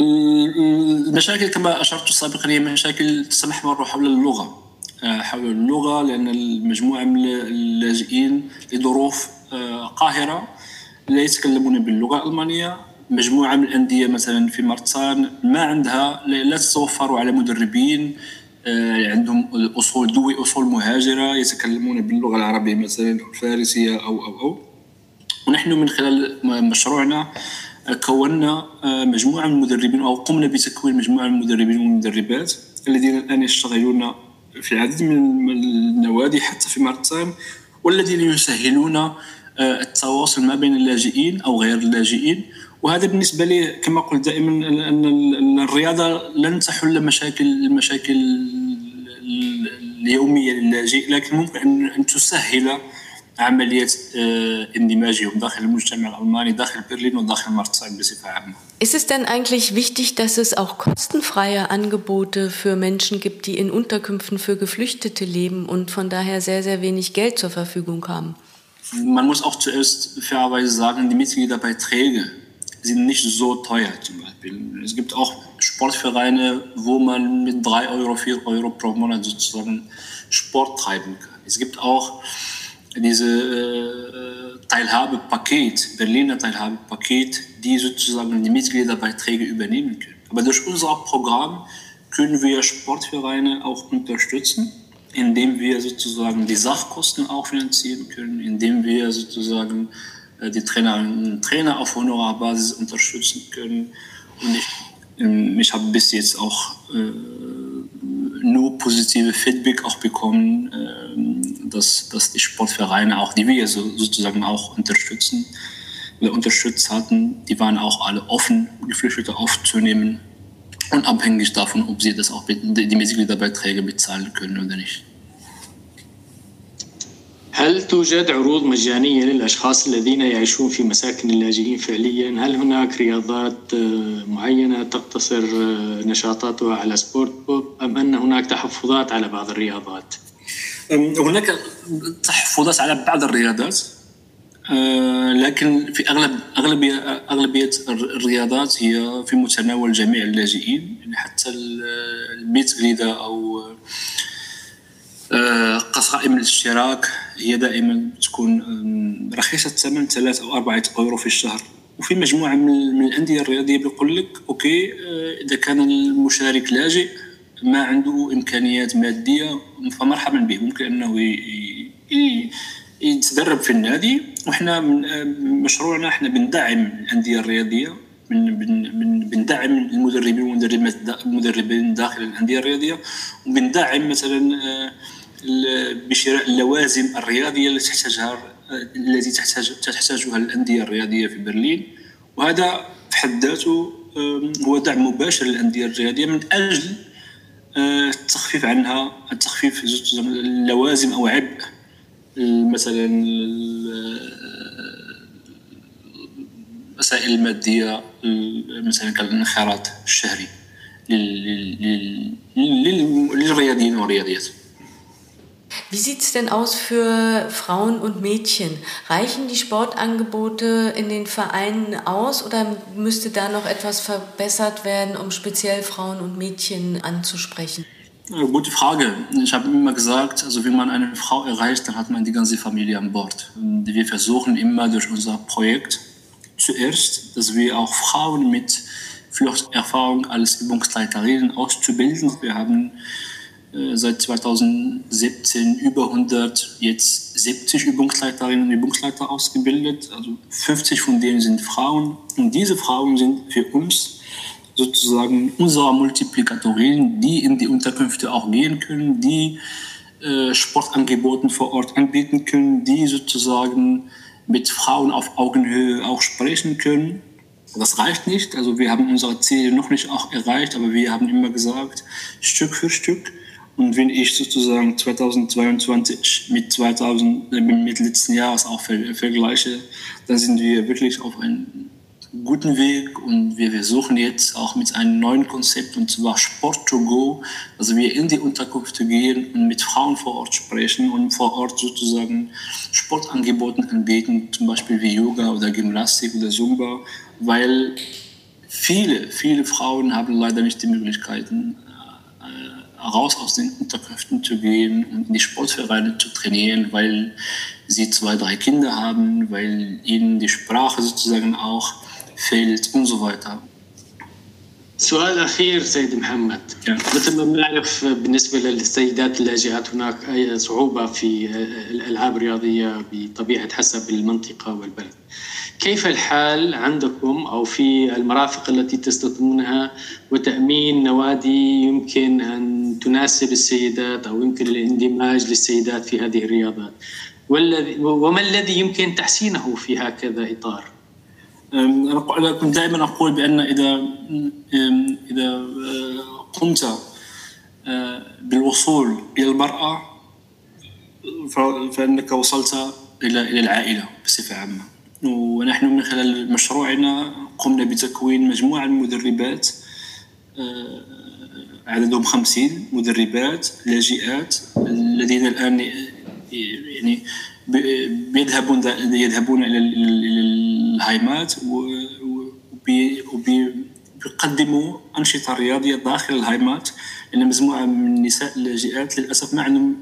المشاكل كما أشرت سابقا هي مشاكل تتمحور حول اللغة. حول اللغة لأن المجموعة من اللاجئين لظروف قاهرة لا يتكلمون باللغة الألمانية. مجموعة من الأندية مثلا في مرتان ما عندها لا تتوفر على مدربين عندهم أصول ذوي أصول مهاجرة يتكلمون باللغة العربية مثلا الفارسية أو أو أو. ونحن من خلال مشروعنا كونا مجموعة من المدربين أو قمنا بتكوين مجموعة من المدربين والمدربات الذين الآن يشتغلون في العديد من النوادي حتى في مرتان والذين يسهلون التواصل ما بين اللاجئين أو غير اللاجئين. وهذا بالنسبة لي كما قلت دائما ان الرياضة لن تحل مشاكل المشاكل اليومية للاجئ لكن ممكن أن تسهل عملية اندماجهم داخل المجتمع الألماني داخل برلين وداخل مرتساك بصفة عامة. Ist es denn eigentlich wichtig, dass es auch kostenfreie Angebote für Menschen gibt, die in Unterkünften für Geflüchtete leben und von daher sehr, sehr wenig Geld zur Verfügung haben? Man muss auch zuerst fairerweise sagen, die Mitgliederbeiträge sind nicht so teuer zum Beispiel. Es gibt auch Sportvereine, wo man mit 3 Euro, 4 Euro pro Monat sozusagen Sport treiben kann. Es gibt auch diese äh, Teilhabepaket, Berliner Teilhabepaket, die sozusagen die Mitgliederbeiträge übernehmen können. Aber durch unser Programm können wir Sportvereine auch unterstützen, indem wir sozusagen die Sachkosten auch finanzieren können, indem wir sozusagen äh, die Trainer, Trainer auf Honorarbasis unterstützen können. Und ich, ähm, ich habe bis jetzt auch äh, nur positive Feedback auch bekommen, äh, dass, dass die Sportvereine auch, die wir so, sozusagen auch unterstützen oder unterstützt hatten, die waren auch alle offen, Geflüchtete aufzunehmen, unabhängig davon, ob sie das auch die Mitgliederbeiträge bezahlen können oder nicht. هل توجد عروض مجانية للأشخاص الذين يعيشون في مساكن اللاجئين فعليا؟ هل هناك رياضات معينة تقتصر نشاطاتها على سبورت بوب أم أن هناك تحفظات على بعض الرياضات؟ هناك تحفظات على بعض الرياضات لكن في أغلب أغلبية أغلبية الرياضات هي في متناول جميع اللاجئين يعني حتى الميت غريدا أو قصائم الاشتراك هي دائما تكون رخيصة الثمن ثلاثة أو أربعة أورو في الشهر. وفي مجموعة من الأندية الرياضية بيقول لك أوكي إذا كان المشارك لاجئ ما عنده إمكانيات مادية فمرحبا به. ممكن أنه يتدرب في النادي. وحنا مشروعنا إحنا بندعم الأندية الرياضية. من من بندعم المدربين والمدربات المدربين داخل الأندية الرياضية. وبندعم مثلا بشراء اللوازم الرياضية التي تحتاجها التي تحتاج تحتاجها الأندية الرياضية في برلين. وهذا في حد ذاته هو دعم مباشر للأندية الرياضية من أجل التخفيف عنها التخفيف اللوازم أو عبء مثلا المسائل الماديه مثلا كالانخراط الشهري للرياضيين والرياضيات. Wie sieht es denn aus für Frauen und Mädchen? Reichen die Sportangebote in den Vereinen aus oder müsste da noch etwas verbessert werden, um speziell Frauen und Mädchen anzusprechen? Gute Frage. Ich habe immer gesagt, also wenn man eine Frau erreicht, dann hat man die ganze Familie an Bord. Wir versuchen immer durch unser Projekt zuerst, dass wir auch Frauen mit Fluchterfahrung als Übungsleiterinnen auszubilden. Wir haben seit 2017 über 100, jetzt 70 Übungsleiterinnen und Übungsleiter ausgebildet. Also 50 von denen sind Frauen. Und diese Frauen sind für uns sozusagen unsere Multiplikatorinnen, die in die Unterkünfte auch gehen können, die äh, Sportangebote vor Ort anbieten können, die sozusagen mit Frauen auf Augenhöhe auch sprechen können. Das reicht nicht. Also wir haben unsere Ziele noch nicht auch erreicht, aber wir haben immer gesagt, Stück für Stück. Und wenn ich sozusagen 2022 mit 2000, mit letzten Jahres auch vergleiche, dann sind wir wirklich auf einem guten Weg und wir versuchen jetzt auch mit einem neuen Konzept und zwar Sport to go, also wir in die Unterkünfte gehen und mit Frauen vor Ort sprechen und vor Ort sozusagen Sportangebote anbieten, zum Beispiel wie Yoga oder Gymnastik oder Zumba, weil viele, viele Frauen haben leider nicht die Möglichkeiten, äh, raus aus den Unterkünften zu gehen und in die Sportvereine zu trainieren, weil sie zwei, drei Kinder haben, weil ihnen die Sprache sozusagen auch fehlt und so weiter. سؤال أخير سيد محمد مثل ما بنعرف بالنسبة للسيدات اللاجئات هناك أي صعوبة في الألعاب الرياضية بطبيعة حسب المنطقة والبلد كيف الحال عندكم أو في المرافق التي تستخدمونها وتأمين نوادي يمكن أن تناسب السيدات أو يمكن الاندماج للسيدات في هذه الرياضات وما الذي يمكن تحسينه في هكذا إطار؟ أنا كنت دائما أقول بأن إذا إذا قمت بالوصول إلى المرأة فإنك وصلت إلى إلى العائلة بصفة عامة ونحن من خلال مشروعنا قمنا بتكوين مجموعة من المدربات عددهم خمسين مدربات لاجئات الذين الآن يعني بيذهبون يذهبون إلى الهايمات وبيقدموا أنشطة رياضية داخل الهايمات. لأن مجموعة من النساء اللاجئات للأسف ما عندهم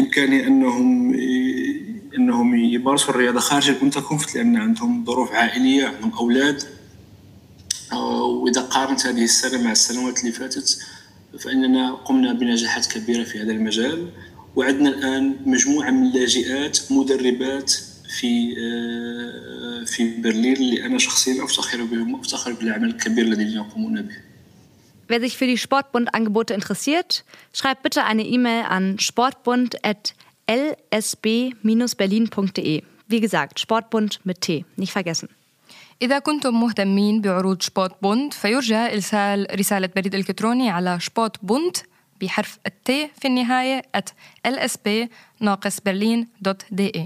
امكانيه أنهم إنهم يمارسوا الرياضة خارج كونفت لأن عندهم ظروف عائلية عندهم أولاد. وإذا قارنت هذه السنة مع السنوات اللي فاتت فاننا قمنا بنجاحات كبيره في هذا المجال وعندنا الان مجموعه من اللاجئات مدربات في في برلين اللي انا شخصيا افتخر بهم وافتخر بالعمل الكبير الذي يقومون به. Wer sich für die Sportbund-Angebote interessiert, schreibt bitte eine E-Mail an sportbund.lsb-berlin.de. Wie gesagt, Sportbund mit T, nicht vergessen. إذا كنتم مهتمين بعروض شبوت بوند فيرجى إرسال رسالة بريد إلكتروني على شبوت بوند بحرف التي في النهاية at lsb-berlin.de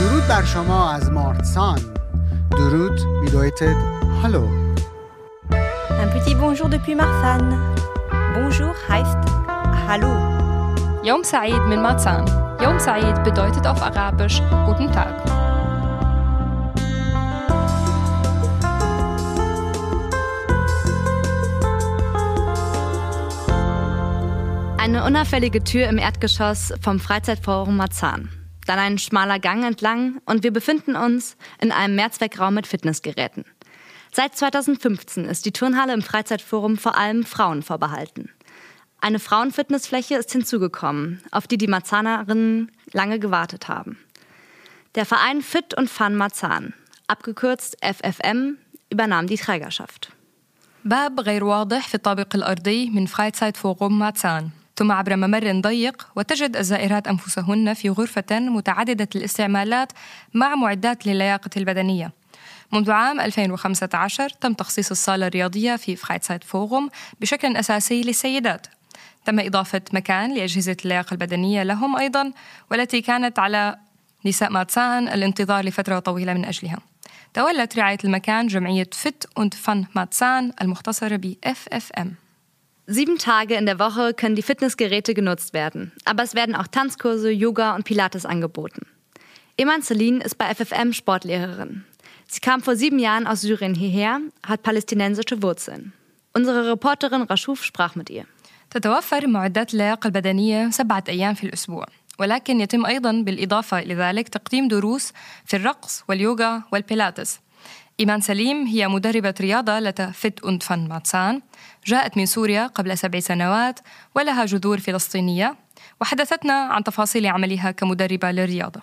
درود بر شما از مارتسان درود bedeutet Hallo Un petit bonjour depuis Marfan. Bonjour heißt Hallo. يوم سعيد من ماتسان يوم سعيد bedeutet auf Arabisch Guten Tag. Eine unauffällige Tür im Erdgeschoss vom Freizeitforum Marzahn. Dann ein schmaler Gang entlang und wir befinden uns in einem Mehrzweckraum mit Fitnessgeräten. Seit 2015 ist die Turnhalle im Freizeitforum vor allem Frauen vorbehalten. Eine Frauenfitnessfläche ist hinzugekommen, auf die die Marzanerinnen lange gewartet haben. Der Verein Fit und Fun Marzahn, abgekürzt FFM, übernahm die Trägerschaft. باب غير واضح في الطابق الأرضي من فرايتسايد فوغوم ماتسان ثم عبر ممر ضيق وتجد الزائرات أنفسهن في غرفة متعددة الاستعمالات مع معدات للياقة البدنية. منذ عام 2015 تم تخصيص الصالة الرياضية في فرايتسايد فوغوم بشكل أساسي للسيدات. تم إضافة مكان لأجهزة اللياقة البدنية لهم أيضا والتي كانت على نساء ماتسان الانتظار لفترة طويلة من أجلها. تولت رعاية المكان جمعية فت und Fun Marzahn المختصرة ب FFM. Sieben Tage in der Woche können die Fitnessgeräte genutzt werden, aber es werden auch Tanzkurse, Yoga und Pilates angeboten. Iman Celine ist bei FFM Sportlehrerin. Sie kam vor sieben Jahren aus Syrien hierher, hat palästinensische Wurzeln. Unsere Reporterin Rashuf sprach mit ihr. تتوفر معدات اللياقة البدنية سبعة أيام في الأسبوع ولكن يتم أيضا بالإضافة إلى ذلك تقديم دروس في الرقص واليوغا والبيلاتس إيمان سليم هي مدربة رياضة لدى فيت أند فن ماتسان جاءت من سوريا قبل سبع سنوات ولها جذور فلسطينية وحدثتنا عن تفاصيل عملها كمدربة للرياضة.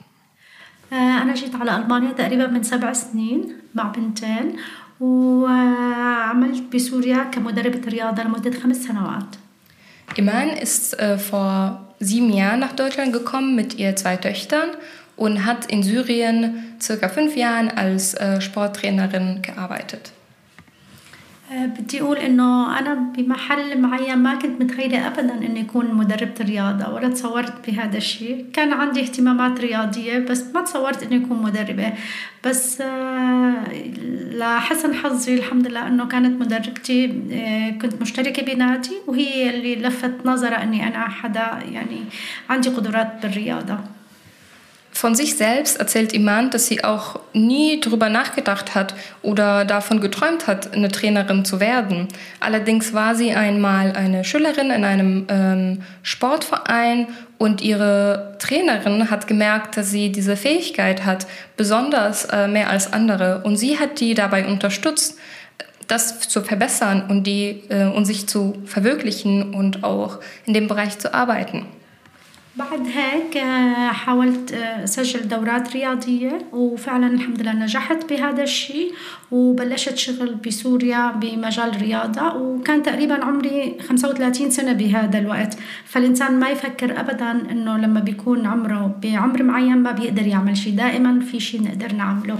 أنا جيت على ألمانيا تقريبا من سبع سنين مع بنتين وعملت بسوريا كمدربة رياضة لمدة خمس سنوات. Iman ist vor sieben Jahren nach Deutschland gekommen mit ihr zwei Töchtern und hat in Syrien circa fünf Jahren als äh, Sporttrainerin gearbeitet. بدي أقول إنه أنا بمحل معين ما كنت متخيلة أبدا إني أكون مدربة رياضة ولا تصورت بهذا الشيء. كان عندي اهتمامات رياضية بس ما تصورت إني أكون مدربة. بس لحسن حظي الحمد لله إنه كانت مدربتي كنت مشتركة بنادي وهي اللي لفت نظرها إني أنا حدا يعني عندي قدرات بالرياضة. Von sich selbst erzählt Iman, dass sie auch nie darüber nachgedacht hat oder davon geträumt hat, eine Trainerin zu werden. Allerdings war sie einmal eine Schülerin in einem ähm, Sportverein und ihre Trainerin hat gemerkt, dass sie diese Fähigkeit hat, besonders äh, mehr als andere. Und sie hat die dabei unterstützt, das zu verbessern und, die, äh, und sich zu verwirklichen und auch in dem Bereich zu arbeiten. بعد هيك حاولت أسجل دورات رياضية وفعلا الحمد لله نجحت بهذا الشيء وبلشت شغل بسوريا بمجال الرياضة وكان تقريبا عمري 35 سنة بهذا الوقت. فالإنسان ما يفكر أبدا أنه لما بيكون عمره بعمر معين ما بيقدر يعمل شيء. دائما في شيء نقدر نعمله.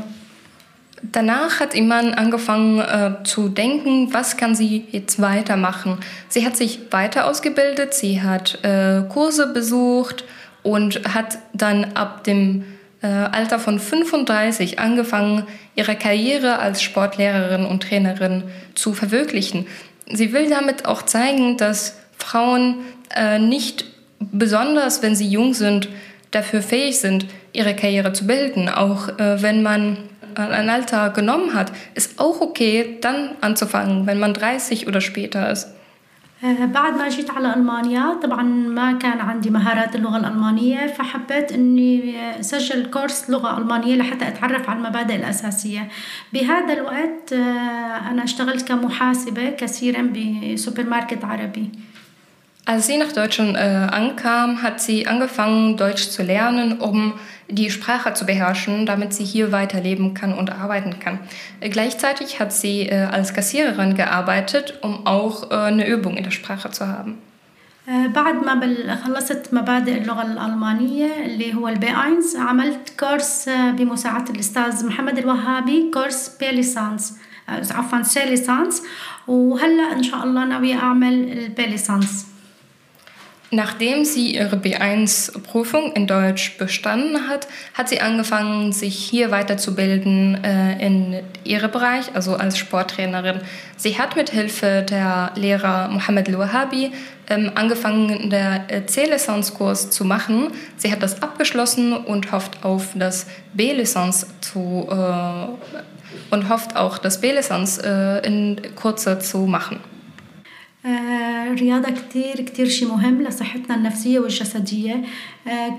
Danach hat Iman angefangen äh, zu denken, was kann sie jetzt weitermachen. Sie hat sich weiter ausgebildet, sie hat äh, Kurse besucht und hat dann ab dem äh, Alter von 35 angefangen, ihre Karriere als Sportlehrerin und Trainerin zu verwirklichen. Sie will damit auch zeigen, dass Frauen äh, nicht besonders, wenn sie jung sind, dafür fähig sind, ihre Karriere zu bilden. Auch äh, wenn man ein Alter genommen hat, ist auch okay, dann anzufangen, wenn man 30 oder später ist. بعد ما جيت على ألمانيا طبعا ما كان عندي مهارات اللغة الألمانية فحبيت أني سجل كورس لغة ألمانية لحتى أتعرف على المبادئ الأساسية بهذا الوقت أنا اشتغلت كمحاسبة كثيرا بسوبر ماركت عربي Als sie nach Deutschland äh, ankam, hat sie angefangen, Deutsch zu lernen, um die Sprache zu beherrschen, damit sie hier weiterleben kann und arbeiten kann. Äh, gleichzeitig hat sie äh, als Kassiererin gearbeitet, um auch äh, eine Übung in der Sprache zu haben. بعد ما خلصت مبادئ اللغة الألمانية اللي هو البي اينز عملت كورس بمساعدة الأستاذ محمد الوهابي كورس بي ليسانس عفوا سي ليسانس وهلا إن شاء الله ناوية أعمل البي ليسانس Nachdem sie ihre B1-Prüfung in Deutsch bestanden hat, hat sie angefangen, sich hier weiterzubilden äh, in ihrem Bereich, also als Sporttrainerin. Sie hat mit Hilfe der Lehrer Mohammed Louhabi ähm, angefangen, der äh, C-Lizenz-Kurs zu machen. Sie hat das abgeschlossen und hofft auf das B-Lizenz zu äh, und hofft auch das B-Lizenz äh, in Kurze zu machen. الرياضة كتير كتير شي مهم لصحتنا النفسية والجسدية.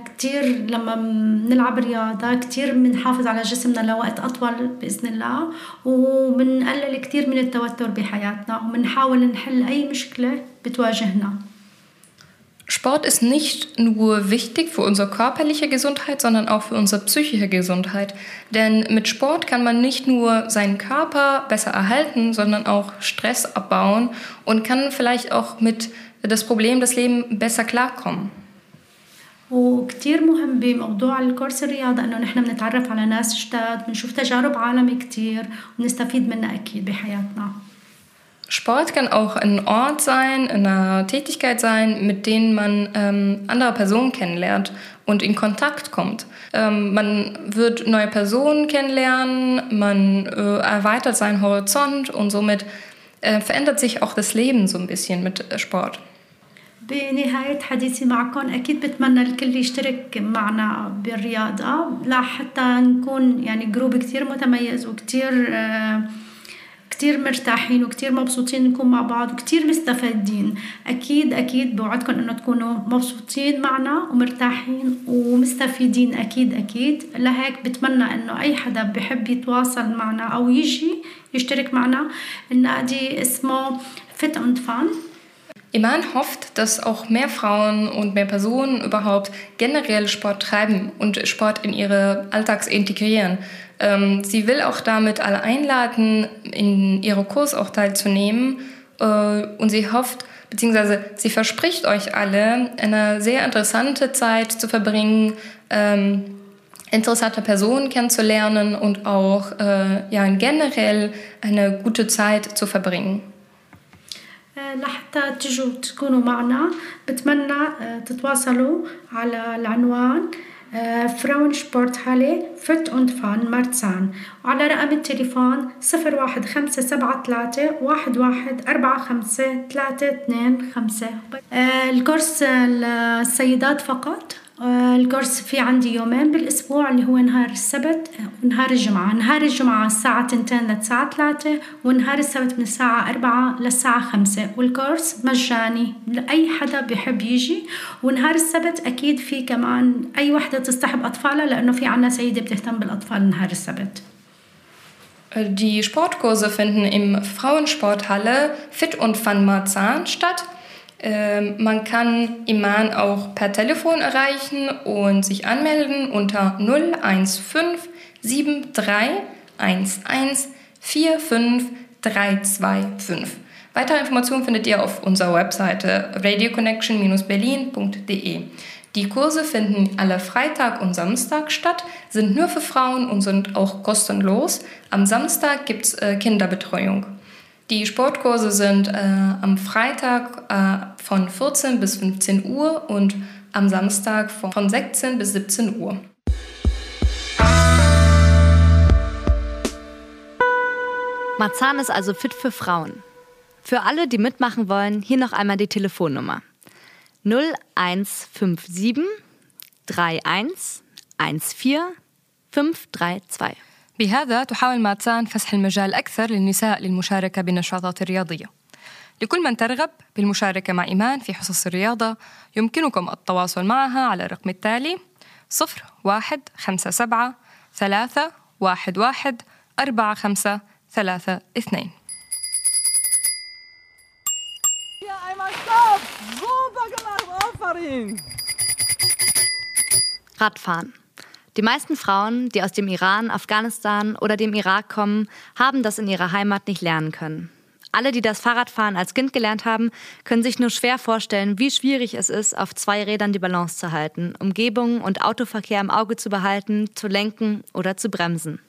كتير لما بنلعب رياضة كتير بنحافظ على جسمنا لوقت أطول بإذن الله وبنقلل كتير من التوتر بحياتنا وبنحاول نحل أي مشكلة بتواجهنا. Sport ist nicht nur wichtig für unsere körperliche Gesundheit, sondern auch für unsere psychische Gesundheit. Denn mit Sport kann man nicht nur seinen Körper besser erhalten, sondern auch Stress abbauen und kann vielleicht auch mit das Problem des Lebens besser klarkommen. وكتير مهم بموضوع الكورس الرياضة إنه نحن بنتعرف على ناس جداد بنشوف تجارب عالم كتير ونستفيد منها أكيد بحياتنا. Sport kann auch ein Ort sein, eine Tätigkeit sein, mit denen man ähm, andere Personen kennenlernt und in Kontakt kommt. Ähm, man wird neue Personen kennenlernen, man äh, erweitert seinen Horizont und somit äh, verändert sich auch das Leben so ein bisschen mit äh, Sport. بنهاية حديثي معكم أكيد بتمنى الكل يشترك معنا بالرياضة لحتى نكون يعني جروب كتير متميز وكتير آه كتير مرتاحين وكتير مبسوطين نكون مع بعض وكتير مستفادين. أكيد أكيد بوعدكم إنه تكونوا مبسوطين معنا ومرتاحين ومستفيدين. أكيد أكيد. لهيك بتمنى إنه أي حدا بحب يتواصل معنا أو يجي يشترك معنا. النادي اسمه Fit und Fun. Iman hofft, dass auch mehr Frauen und mehr Personen überhaupt generell Sport treiben und Sport in ihre Alltags integrieren. Ähm, sie will auch damit alle einladen, in ihre Kurs auch teilzunehmen. Äh, und sie hofft, beziehungsweise sie verspricht euch alle, eine sehr interessante Zeit zu verbringen, ähm, interessante Personen kennenzulernen und auch äh, ja, generell eine gute Zeit zu verbringen. لحتى تجوا تكونوا معنا بتمنى تتواصلوا على العنوان آه، فرونشبورت هالي فت اند فان مارتسان. وعلى رقم التليفون 01573 آه، الكورس السيدات فقط؟ الكورس في عندي يومين بالأسبوع اللي هو نهار السبت ونهار الجمعة. نهار الجمعة الساعة تنتين للساعة ثلاثة ونهار السبت من الساعة أربعة للساعة خمسة. والكورس مجاني لأي حدا بيحب يجي. ونهار السبت أكيد في كمان أي وحدة تصطحب أطفالها لأنه في عنا سيدة بتهتم بالأطفال نهار السبت. Die Sportkurse finden im Frauensporthalle Fit und Fun Marzahn statt. Ähm, man kann Iman auch per Telefon erreichen und sich anmelden unter 015 73 11 45 325. Weitere Informationen findet ihr auf unserer Webseite radioconnection-berlin.de. Die Kurse finden alle Freitag und Samstag statt, sind nur für Frauen und sind auch kostenlos. Am Samstag gibt es äh, Kinderbetreuung. Die Sportkurse sind äh, am Freitag äh, von 14 bis 15 Uhr und am Samstag von, von 16 bis 17 Uhr. Marzahn ist also fit für Frauen. Für alle, die mitmachen wollen, hier noch einmal die Telefonnummer. 0157 31 14 532. بهذا تحاول ماتسان فسح المجال أكثر للنساء للمشاركة بالنشاطات الرياضية لكل من ترغب بالمشاركة مع إيمان في حصص الرياضة يمكنكم التواصل معها على الرقم التالي 0157 3 واحد واحد أربعة خمسة ثلاثة اثنين Ja, einmal Stopp! Super gemacht, Auffahren! Radfahren. Die meisten Frauen, die aus dem Iran, Afghanistan oder dem Irak kommen, haben das in ihrer Heimat nicht lernen können. Alle, die das Fahrradfahren als Kind gelernt haben, können sich nur schwer vorstellen, wie schwierig es ist, auf zwei Rädern die Balance zu halten, Umgebung und Autoverkehr im Auge zu behalten, zu lenken oder zu bremsen.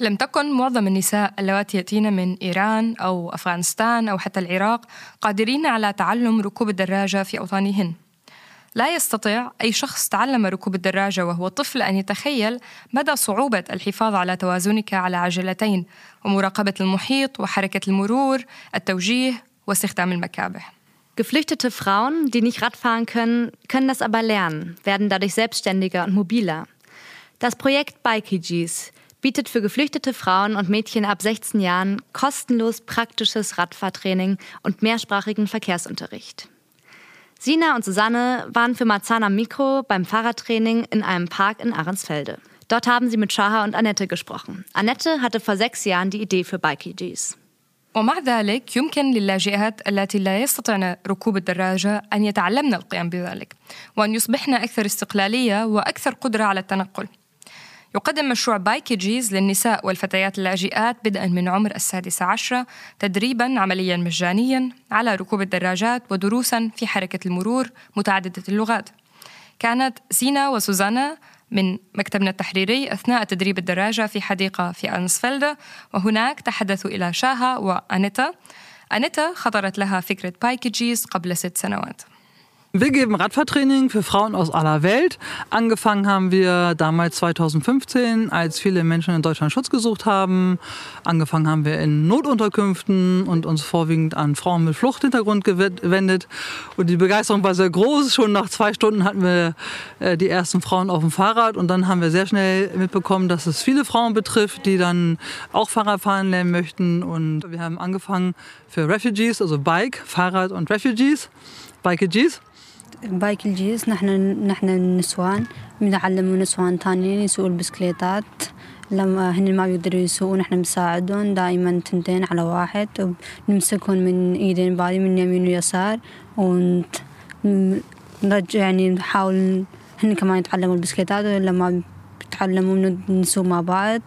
لم تكن معظم النساء اللواتي يأتين من إيران أو أفغانستان أو حتى العراق قادرين على تعلم ركوب الدراجة في أوطانهن. لا يستطيع أي شخص تعلم ركوب الدراجة وهو طفل أن يتخيل مدى صعوبة الحفاظ على توازنك على عجلتين ومراقبة المحيط وحركة المرور، التوجيه واستخدام المكابح. Geflüchtete Frauen, die nicht Radfahren können, können das aber lernen, werden dadurch selbstständiger und mobiler. Das Projekt Bikeegees bietet für geflüchtete Frauen und Mädchen ab 16 Jahren kostenlos praktisches Radfahrtraining und mehrsprachigen Verkehrsunterricht. Sina und Susanne waren für Marzana Mikro beim Fahrradtraining in einem Park in Ahrensfelde. Dort haben sie mit Shaha und Annette gesprochen. Annette hatte vor sechs Jahren die Idee für Bikeegees. ومع ذلك يمكن للاجئات التي لا يستطعن ركوب الدراجة أن يتعلمن القيام بذلك وأن يصبحن أكثر استقلالية وأكثر قدرة على التنقل يقدم مشروع بايكيجيز للنساء والفتيات اللاجئات بدءا من عمر السادسة عشرة تدريبا عمليا مجانيا على ركوب الدراجات ودروسا في حركة المرور متعددة اللغات. كانت زينا وسوزانا من مكتبنا التحريري أثناء تدريب الدراجة في حديقة في أنسفلدا وهناك تحدثوا إلى شاها وأنيتا. أنيتا خطرت لها فكرة بايكيجيز قبل ست سنوات. Wir geben Radfahrtraining für Frauen aus aller Welt. Angefangen haben wir damals 2015, als viele Menschen in Deutschland Schutz gesucht haben. Angefangen haben wir in Notunterkünften und uns vorwiegend an Frauen mit Fluchthintergrund gewendet. Und die Begeisterung war sehr groß. Schon nach zwei Stunden hatten wir äh, die ersten Frauen auf dem Fahrrad. Und dann haben wir sehr schnell mitbekommen, dass es viele Frauen betrifft, die dann auch Fahrrad fahren lernen möchten. Und wir haben angefangen für Refugees, also Bike, Fahrrad und Refugees, Bikeagees. بايك الجيس نحن نحن النسوان بنعلم نسوان تانيين يسوقوا البسكليتات. لما هن ما بيقدروا يسوقوا نحن بنساعدهم دائما تنتين على واحد ونمسكهم من إيدين بعض من يمين ويسار ونرجع يعني نحاول هن كمان يتعلموا البسكليتات ولما بيتعلموا نسوق مع بعض.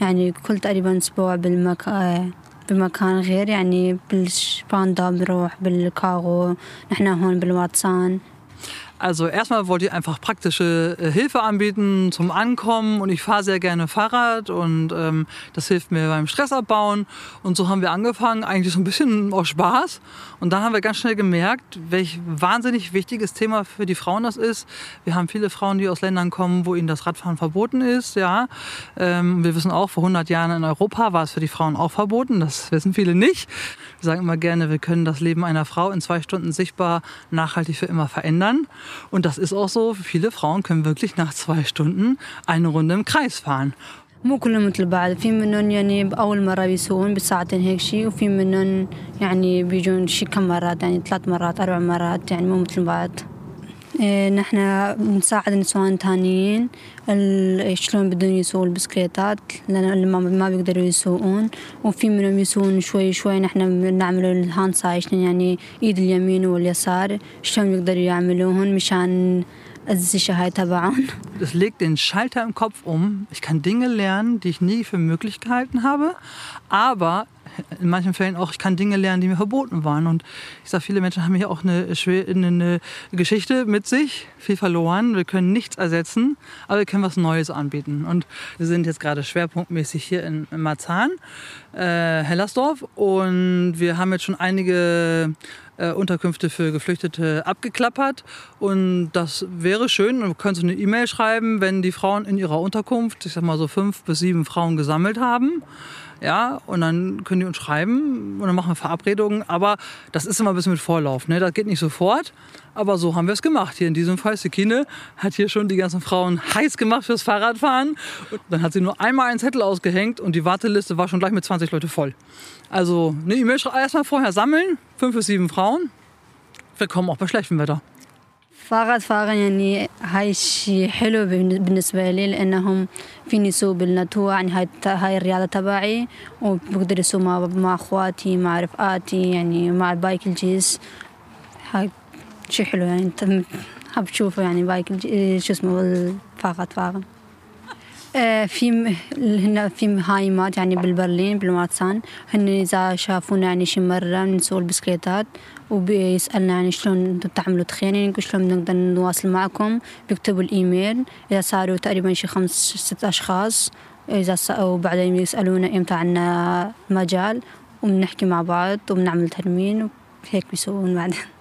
يعني كل تقريبا أسبوع بالمكان بمكان غير يعني بالشباندا بنروح بالكاغو نحن هون بالواتسان. Also erstmal wollte ich einfach praktische äh, Hilfe anbieten zum Ankommen und ich fahre sehr gerne Fahrrad und ähm, das hilft mir beim Stressabbauen und so haben wir angefangen, eigentlich so ein bisschen aus Spaß und dann haben wir ganz schnell gemerkt, welch wahnsinnig wichtiges Thema für die Frauen das ist. Wir haben viele Frauen, die aus Ländern kommen, wo ihnen das Radfahren verboten ist, ja. Ähm, wir wissen auch, vor 100 Jahren in Europa war es für die Frauen auch verboten, das wissen viele nicht. Wir sagen immer gerne, wir können das Leben einer Frau in zwei Stunden sichtbar nachhaltig für immer verändern. Und das ist auch so, viele Frauen können wirklich nach zwei Stunden eine Runde im Kreis fahren. مو كلهم مثل بعض في منهم يعني بأول مرة بيسوون بساعتين هيك شيء وفي منهم يعني بيجون شي كم مرات يعني ثلاث مرات أربع مرات يعني مو مثل بعض نحن بنساعد نسوان تانيين. شلون بدهم يسوقوا البسكليتات؟ لأن ما بيقدروا يسوقون. وفي منهم يسوقون شوي شوي نحن بنعمل الهاند سايشن يعني إيد اليمين واليسار. شلون بيقدروا يعملوهن؟ مشان Es legt den Schalter im Kopf um. Ich kann Dinge lernen, die ich nie für möglich gehalten habe, aber in manchen Fällen auch, ich kann Dinge lernen, die mir verboten waren. Und ich sage, viele Menschen haben hier auch eine, eine Geschichte mit sich, viel verloren. Wir können nichts ersetzen, aber wir können was Neues anbieten. Und wir sind jetzt gerade schwerpunktmäßig hier in, Marzahn, äh, Hellersdorf. Und wir haben jetzt schon einige äh, Unterkünfte für Geflüchtete abgeklappert. Und das wäre schön. Und wir können eine E-Mail schreiben, wenn die Frauen in ihrer Unterkunft, ich sag mal so fünf bis sieben Frauen gesammelt haben Ja, und dann können die uns schreiben und dann machen wir Verabredungen. Aber das ist immer ein bisschen mit Vorlauf. Ne? Das geht nicht sofort. Aber so haben wir es gemacht. Hier in diesem Fall, Sekine hat hier schon die ganzen Frauen heiß gemacht fürs Fahrradfahren. Und dann hat sie nur einmal einen Zettel ausgehängt und die Warteliste war schon gleich mit 20 Leute voll. Also eine E-Mail erstmal vorher sammeln, fünf bis sieben Frauen. Wir kommen auch bei schlechtem Wetter. فاغد يعني هاي الشيء حلو بالنسبة لي لأنهم فيني يسوق بالنتوة يعني هاي هاي الرياضة تبعي وبقدر يسوق مع مع أخواتي مع رفقاتي يعني مع بايك الجيس. هاي شيء حلو يعني حاب تشوفه يعني بايك شو اسمه الفاغد فاغد في هنا في هايمات يعني بالبرلين بالماتسان هن إذا شافونا يعني شي مرة نسوق البسكليتات وبيسألنا يعني شلون أنتم بتعملوا تخيل يعني شلون بنقدر نواصل معكم. بيكتبوا الإيميل. إذا صاروا تقريبا شي خمس ست أشخاص إذا وبعدين يسألونا إمتى عنا مجال وبنحكي مع بعض وبنعمل ترمين وهيك بيسوون بعدين.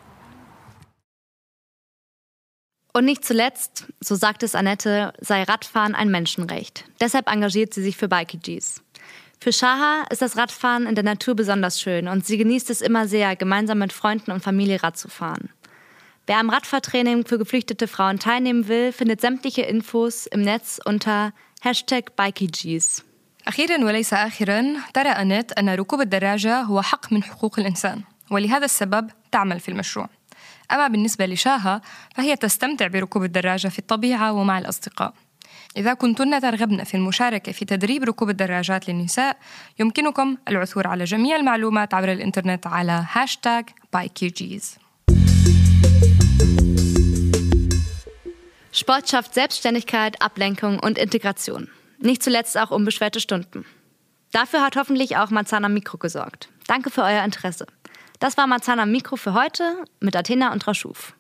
Und nicht zuletzt, so sagt es Annette, sei Radfahren ein Menschenrecht. Deshalb engagiert sie sich für Bikeegees. Für Shaha ist das Radfahren in der Natur besonders schön und sie genießt es immer sehr, gemeinsam mit Freunden und Familie Rad zu fahren. Wer am Radfahrtraining für geflüchtete Frauen teilnehmen will, findet sämtliche Infos im Netz unter Hashtag BikeyGs. أخيرا وليس آخرا ترى أنت أن ركوب الدراجة هو حق من حقوق الإنسان ولهذا السبب تعمل في المشروع أما بالنسبة لشاها فهي تستمتع بركوب الدراجة في الطبيعة ومع الأصدقاء إذا كنتن ترغبن في المشاركة في تدريب ركوب الدراجات للنساء يمكنكم العثور على جميع المعلومات عبر الإنترنت على هاشتاغ BikeQGs Sport schafft Selbstständigkeit, Ablenkung und Integration. Nicht zuletzt auch unbeschwerte Stunden. Dafür hat hoffentlich auch Marzana Mikro gesorgt. Danke für euer Interesse. Das war Marzana Mikro für heute mit Athena und Rashuf.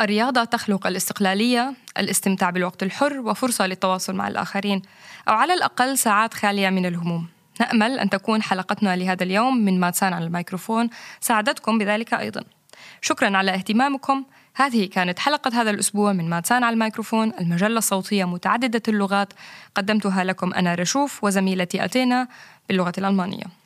الرياضة تخلق الاستقلالية، الاستمتاع بالوقت الحر وفرصة للتواصل مع الآخرين، أو على الأقل ساعات خالية من الهموم. نأمل أن تكون حلقتنا لهذا اليوم من ماتسان على الميكروفون ساعدتكم بذلك أيضا. شكرا على اهتمامكم. هذه كانت حلقة هذا الأسبوع من ماتسان على الميكروفون المجلة الصوتية متعددة اللغات قدمتها لكم أنا رشوف وزميلتي أتينا باللغة الألمانية.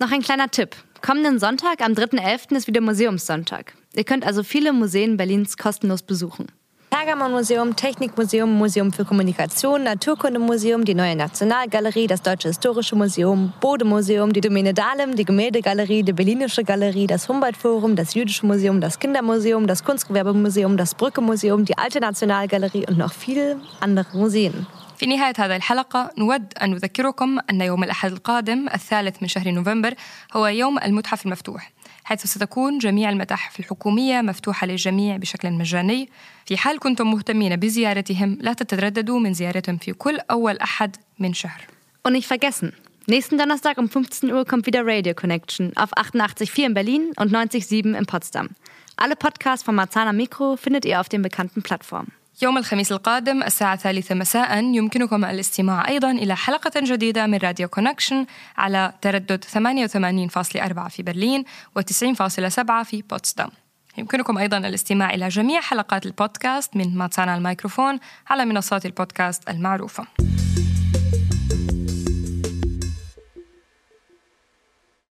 Noch ein kleiner Tipp. Kommenden Sonntag, am 3.11. ist wieder Museumssonntag. Ihr könnt also viele Museen Berlins kostenlos besuchen. Pergamon-Museum, Technikmuseum, Museum für Kommunikation, Naturkundemuseum, die Neue Nationalgalerie, das Deutsche Historische Museum, Bode-Museum, die Domäne Dahlem, die Gemäldegalerie, die Berlinische Galerie, das Humboldt-Forum, das Jüdische Museum, das Kindermuseum, das Kunstgewerbemuseum, das Brücke-Museum, die Alte Nationalgalerie und noch viele andere Museen. في نهاية هذه الحلقة نود أن نذكركم أن يوم الأحد القادم الثالث من شهر نوفمبر هو يوم المتحف المفتوح حيث ستكون جميع المتاحف الحكومية مفتوحة للجميع بشكل مجاني في حال كنتم مهتمين بزيارتهم لا تترددوا من زيارتهم في كل أول أحد من شهر Und nicht vergessen, nächsten Donnerstag um 15 Uhr kommt wieder Radio Connection auf 88.4 in Berlin und 90.7 in Potsdam. Alle Podcasts von Marzana Mikro findet ihr auf den bekannten Plattformen. يوم الخميس القادم الساعة الثالثة مساء يمكنكم الاستماع أيضا إلى حلقة جديدة من راديو كونكشن على تردد 88.4 في برلين و90.7 في بوتسدام. يمكنكم أيضا الاستماع إلى جميع حلقات البودكاست من ماتسانا الميكروفون على منصات البودكاست المعروفة.